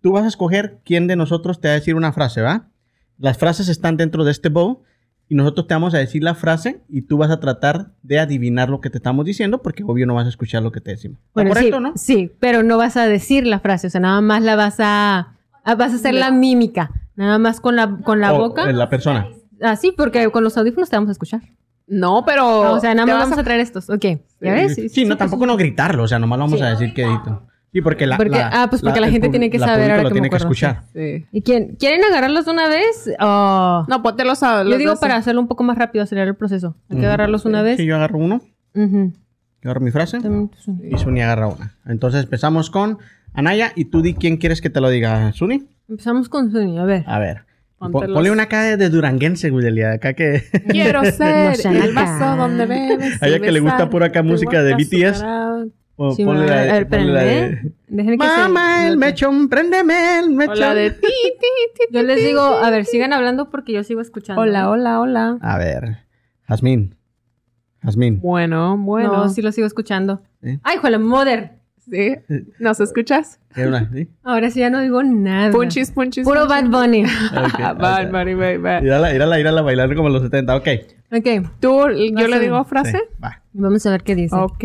tú vas a escoger quién de nosotros te va a decir una frase, ¿va? Las frases están dentro de este bowl y nosotros te vamos a decir la frase y tú vas a tratar de adivinar lo que te estamos diciendo porque obvio no vas a escuchar lo que te decimos. ¿Está Bueno, correcto, sí, no? sí, pero no vas a decir la frase, o sea, nada más la vas a... ah, Vas a hacer la mímica, nada más con la, con la O, boca. La persona. Ah, sí, porque con los audífonos te vamos a escuchar. No, pero... o sea, nada te más vas vamos a... traer estos. Ok, ¿ya ves? Sí, no, tampoco no gritarlo, o sea, nomás vamos Sí. a decir que edito. Sí, porque la... Porque- ah, pues porque la el gente tiene que la saber ahora lo que me tiene que acuerdo, escuchar. Sí. ¿Y quién, quieren agarrarlos de una vez? o No, póntelos a... Yo los digo dos. para hacerlo un poco más rápido, acelerar el proceso. Hay que Ujú. agarrarlos una vez. Sí, yo agarro uno, Ujú. yo agarro mi frase También, pues, y Suni agarra una. Entonces empezamos con Anaya y tú di quién quieres que te lo diga, Suni. Empezamos con Suni, a ver. A ver. Ponle una cara de duranguense, güey, Delia, acá que... [laughs] Quiero [laughs] ser el acá. vaso donde bebes. A ella que le gusta pura acá música de BTS. azucarada. O Sí, ponle la de- la de- ¿eh? Se- el mechón, préndeme el O mechón. la de ti, ti, ti, Yo les digo, a ver, sigan hablando porque yo sigo escuchando. Hola, hola, hola. A ver, Jazmín. Jazmín. Bueno, bueno. No, sí lo sigo escuchando. ¿Sí? Ay, juela, mother. ¿Sí? ¿Nos escuchas? ¿Qué una? ¿Sí? Ahora sí ya no digo nada. Punchis, punchis. Puro Bad. Bunny. Ok, [laughs] Bad. Bunny, baby. Irala, irala, irala, bailar como los 70. Ok. ok, ¿Tú, yo le digo frase? Sí, va. vamos a ver qué dice. Ok.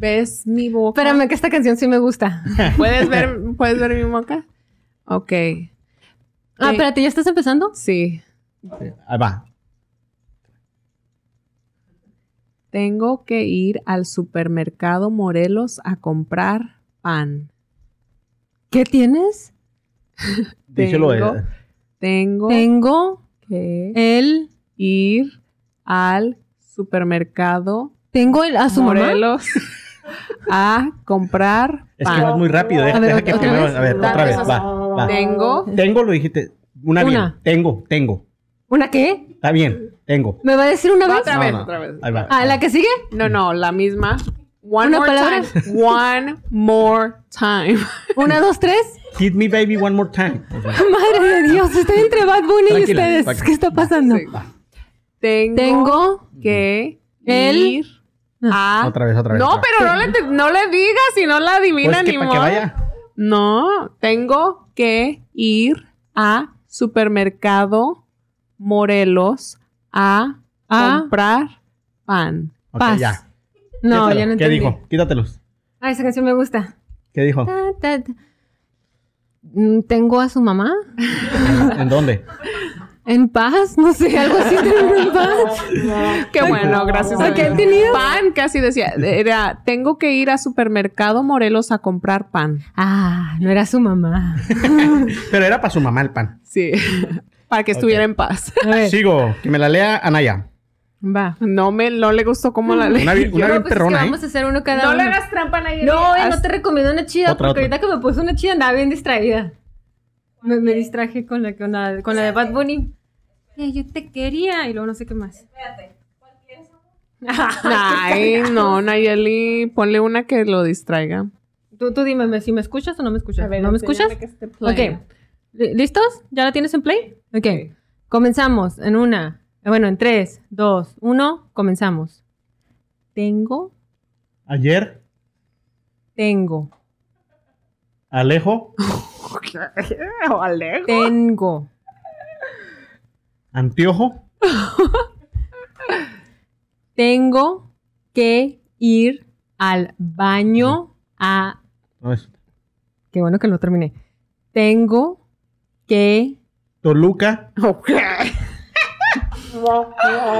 ¿Ves mi boca? Espérame, que esta canción sí me gusta. [laughs] ¿Puedes ver, ¿Puedes ver mi boca? Ok. Ah, espérate, ¿ya estás empezando? Sí. Ahí va. Tengo que ir al supermercado Morelos a comprar pan. ¿Qué tienes? [laughs] Díselo. Tengo- eh. Tengo Tengo que el... ir al supermercado Tengo el- a su mamá. [laughs] A comprar Es que vas muy rápido. Deja, A ver, deja [laughs] que ¿otra primero. vez? A ver, otra vez. Va, va. Tengo Tengo, lo dijiste. Una, bien. Tengo, tengo. ¿Una qué? Está bien. Tengo. ¿Me va a decir una vez? otra No, vez, no. otra vez. Ahí va. ¿A la que sigue? No, no, la misma. One ¿Una more palabra? time. One more time. [laughs] ¿Una, dos, tres? Hit me baby one more time. O [laughs] sea, Madre de Dios, estoy entre Bad Bunny y ustedes. tranquila. ¿Qué está pasando? Sí. Tengo, Tengo que el- ir a... otra vez, otra vez. No, pero no le, no le digas si no la adivina Pues que ni para que modo. vaya. No, tengo que ir a supermercado Morelos a Ah. comprar pan. Ok, Paz. ya. No, Quítalo. ya no ¿Qué entendí. dijo? Quítatelos. Ah, esa canción me gusta. ¿Qué dijo? Ta, ta, ta. Mm, Tengo a su mamá ¿En dónde? [laughs] en paz, [laughs] no sé, algo así, tengo en paz. Qué bueno, gracias a ¿A qué Dios. tenía? Pan, casi decía, era, tengo que ir a supermercado Morelos a comprar pan. Ah, no era su mamá. [laughs] Pero era para su mamá el pan. Sí, [laughs] para que estuviera en paz. Sigo. Que me la lea Anaya. va. No me, no le gustó cómo la leí. Una, una No, bien pues es que perrona, ¿eh? vamos a hacer uno cada No uno. le hagas trampa a nadie. No, eh, Haz- no te recomiendo una chida, Otra, porque otra. ahorita que me puse una chida andaba bien distraída. Me, me distraje con la, con, la, con la de Bad Bunny. Eh, yo te quería y luego no sé qué más. [laughs] Ay, no, Nayeli, ponle una que lo distraiga. Tú, tú dime si me escuchas o no me escuchas. ¿No me escuchas? Ok. ¿Li- ¿Listos? ¿Ya la tienes en play? Ok. Comenzamos en una. eh, Bueno, en tres, dos, uno, comenzamos. Tengo, Ayer, tengo, Alejo, [laughs] Alejo. tengo, Antiojo, [laughs] tengo que ir al baño a... no es, Qué bueno que lo terminé. Tengo que, Toluca,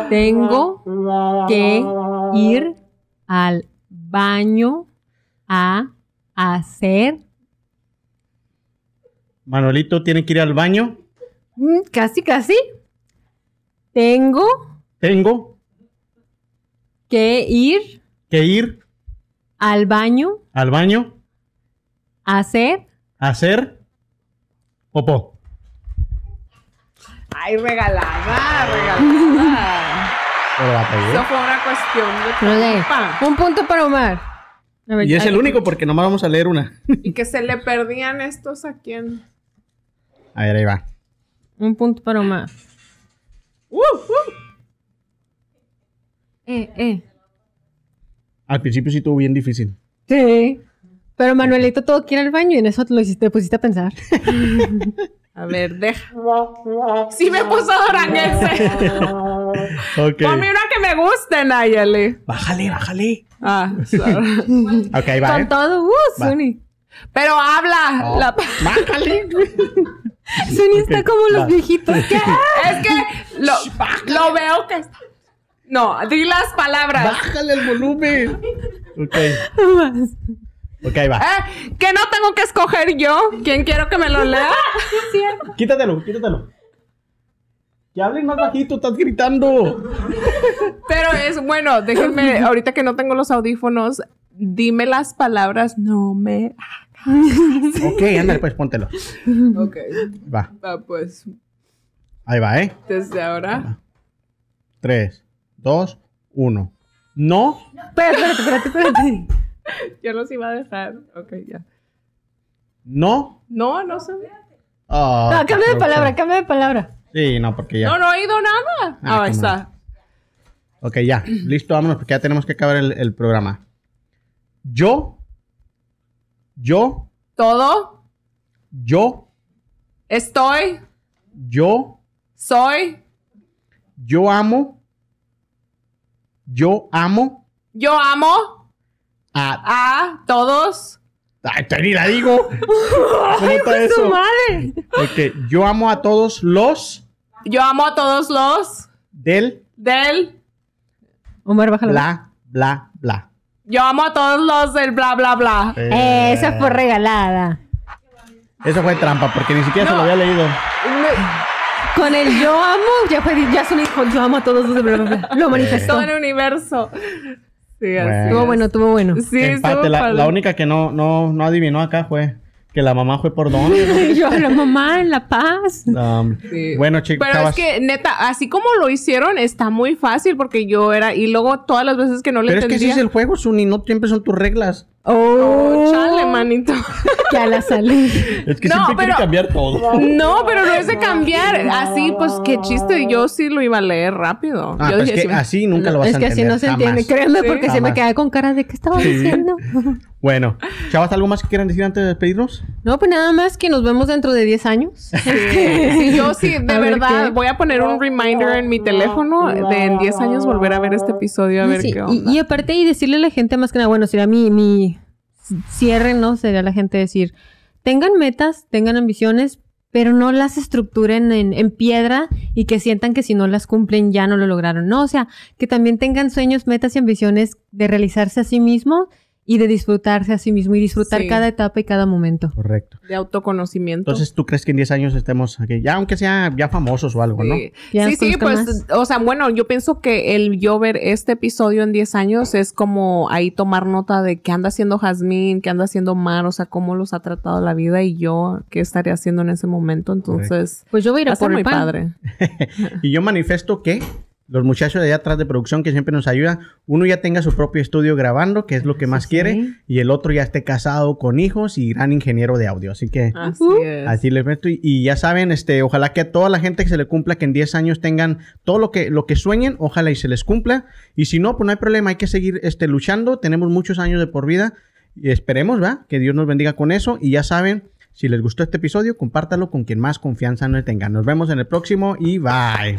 tengo que ir al baño a hacer... Manuelito tiene que ir al baño, Mm, Casi, casi. Tengo tengo que ir que ir al baño al baño hacer. hacer popó. Ay, regalada, regalada. Pero la pegué. Eso fue una cuestión de. Un punto para Omar. Ver, Y es el único porque nomás vamos a leer una. Y que se le perdían estos a quién. A ver, ahí va. Un punto para Omar. Uh, uh. Eh, eh. Al principio sí estuvo bien difícil. Sí. Pero Manuelito todo quiere al baño y en eso te lo hiciste, te pusiste a pensar. [laughs] A ver, deja. Sí me puso duranguense. [laughs] Ok. Ponme una que me guste, Nayeli. Bájale, bájale. Ah, sorry. Ok, va, Con ¿eh? todo, uh, Va. Suni. Pero habla. La- Bájale. [laughs] [laughs] Suni está como los viejitos. [laughs] ¿Qué? Es que lo, lo veo que... No, di las palabras. Bájale el volumen. Ok. Más. [laughs] Ok, va. Eh, que no tengo que escoger yo. ¿Quién quiero que me lo lea? Quítatelo, quítatelo. Que hablen más bajito, estás gritando. Pero es bueno, déjenme, ahorita que no tengo los audífonos, dime las palabras, no me. [laughs] Ok, ándale, pues póntelo. Ok, Va, va, pues ahí va, ¿eh? desde ahora. Tres, dos, uno. No, Espérate, espérate, espérate, espérate. [laughs] Yo los iba a dejar. Ok, ya. no. No, no sé. Ah, No, cambia de palabra, cambia de palabra. Sí, no, porque ya. No, no he oído nada. Ah, Ah, ahí está. Ok, ya. Listo, vámonos, porque ya tenemos que acabar el, el programa. Yo, yo, Todo. yo, Estoy. yo, Soy. yo amo, yo amo Yo amo a... a todos. ¡Ay, te ni la digo! [laughs] ¿Cómo está ¡Su eso? madre! Ok, yo amo a todos los Yo amo a todos los del del. Omar, bájalo. bla, bla, bla. Yo amo a todos los del bla, bla, bla. Eh, esa fue regalada. Eso fue trampa, porque ni siquiera se lo había leído. Con el yo amo, ya fue, ya son hijo, yo amo a todos, bla, bla, bla. lo manifestó. Todo el universo. Sí, así. Bueno. Estuvo bueno, estuvo bueno. Sí, Empate. estuvo La, padre. la única que no, no, no adivinó acá fue que la mamá fue por dónde. [laughs] yo, la mamá en La Paz. Sí. Bueno, chicos, Pero es que, neta, así como lo hicieron, está muy fácil porque yo era... Y luego todas las veces que no le Pero es que ese es el juego, Suni, no siempre son tus reglas. Oh, chale, manito. Ya la salud. Es que No, siempre quiere pero- cambiar todo. No, pero no es de cambiar. Así, pues, qué chiste. Yo sí lo iba a leer rápido. Ah, yo pues que así nunca lo vas es a que entender. así no se jamás. entiende, créanme, Sí. porque se me queda con cara de qué estaba Sí. diciendo. Bueno, chavas, ¿algo más que quieran decir antes de despedirnos? No, pues nada más que nos vemos dentro de 10 años. Sí, yo sí, [laughs] de A ver verdad, voy a poner un reminder en mi teléfono de en 10 años volver a ver este episodio a ver Sí, qué y, onda. y aparte y decirle a la gente más que nada, bueno, sería mi, mi cierre, ¿no? Sería la gente decir, tengan metas, tengan ambiciones, pero no las estructuren en, en piedra y que sientan que si no las cumplen ya no lo lograron. No, o sea, que también tengan sueños, metas y ambiciones de realizarse a sí mismo y de disfrutarse a sí mismo y disfrutar Sí. cada etapa y cada momento. Correcto. De autoconocimiento. Entonces, ¿tú crees que en 10 años estemos aquí? Ya, aunque sea ya famosos o algo, ¿no? Sí, Ya sí, pues, o sea, bueno, yo pienso que el yo ver este episodio en 10 años es como ahí tomar nota de qué anda haciendo Jazmín, qué anda haciendo Mar, o sea, cómo los ha tratado la vida y yo qué estaría haciendo en ese momento. Entonces, Pues yo voy a ir a por muy el pan. padre. [laughs] Y yo manifiesto que los muchachos de allá atrás de producción que siempre nos ayudan, uno ya tenga su propio estudio grabando, que es lo que más sí. quiere, y el otro ya esté casado con hijos y gran ingeniero de audio. Así que Así es. así les meto. Y, y ya saben, este, ojalá que a toda la gente que se le cumpla, que en 10 años tengan todo lo que, lo que sueñen, ojalá y se les cumpla. Y si no, pues no hay problema, hay que seguir este, luchando. Tenemos muchos años de por vida. Y esperemos, ¿verdad? Que Dios nos bendiga con eso. Y ya saben, si les gustó este episodio, compártalo con quien más confianza no tenga. Nos vemos en el próximo y bye.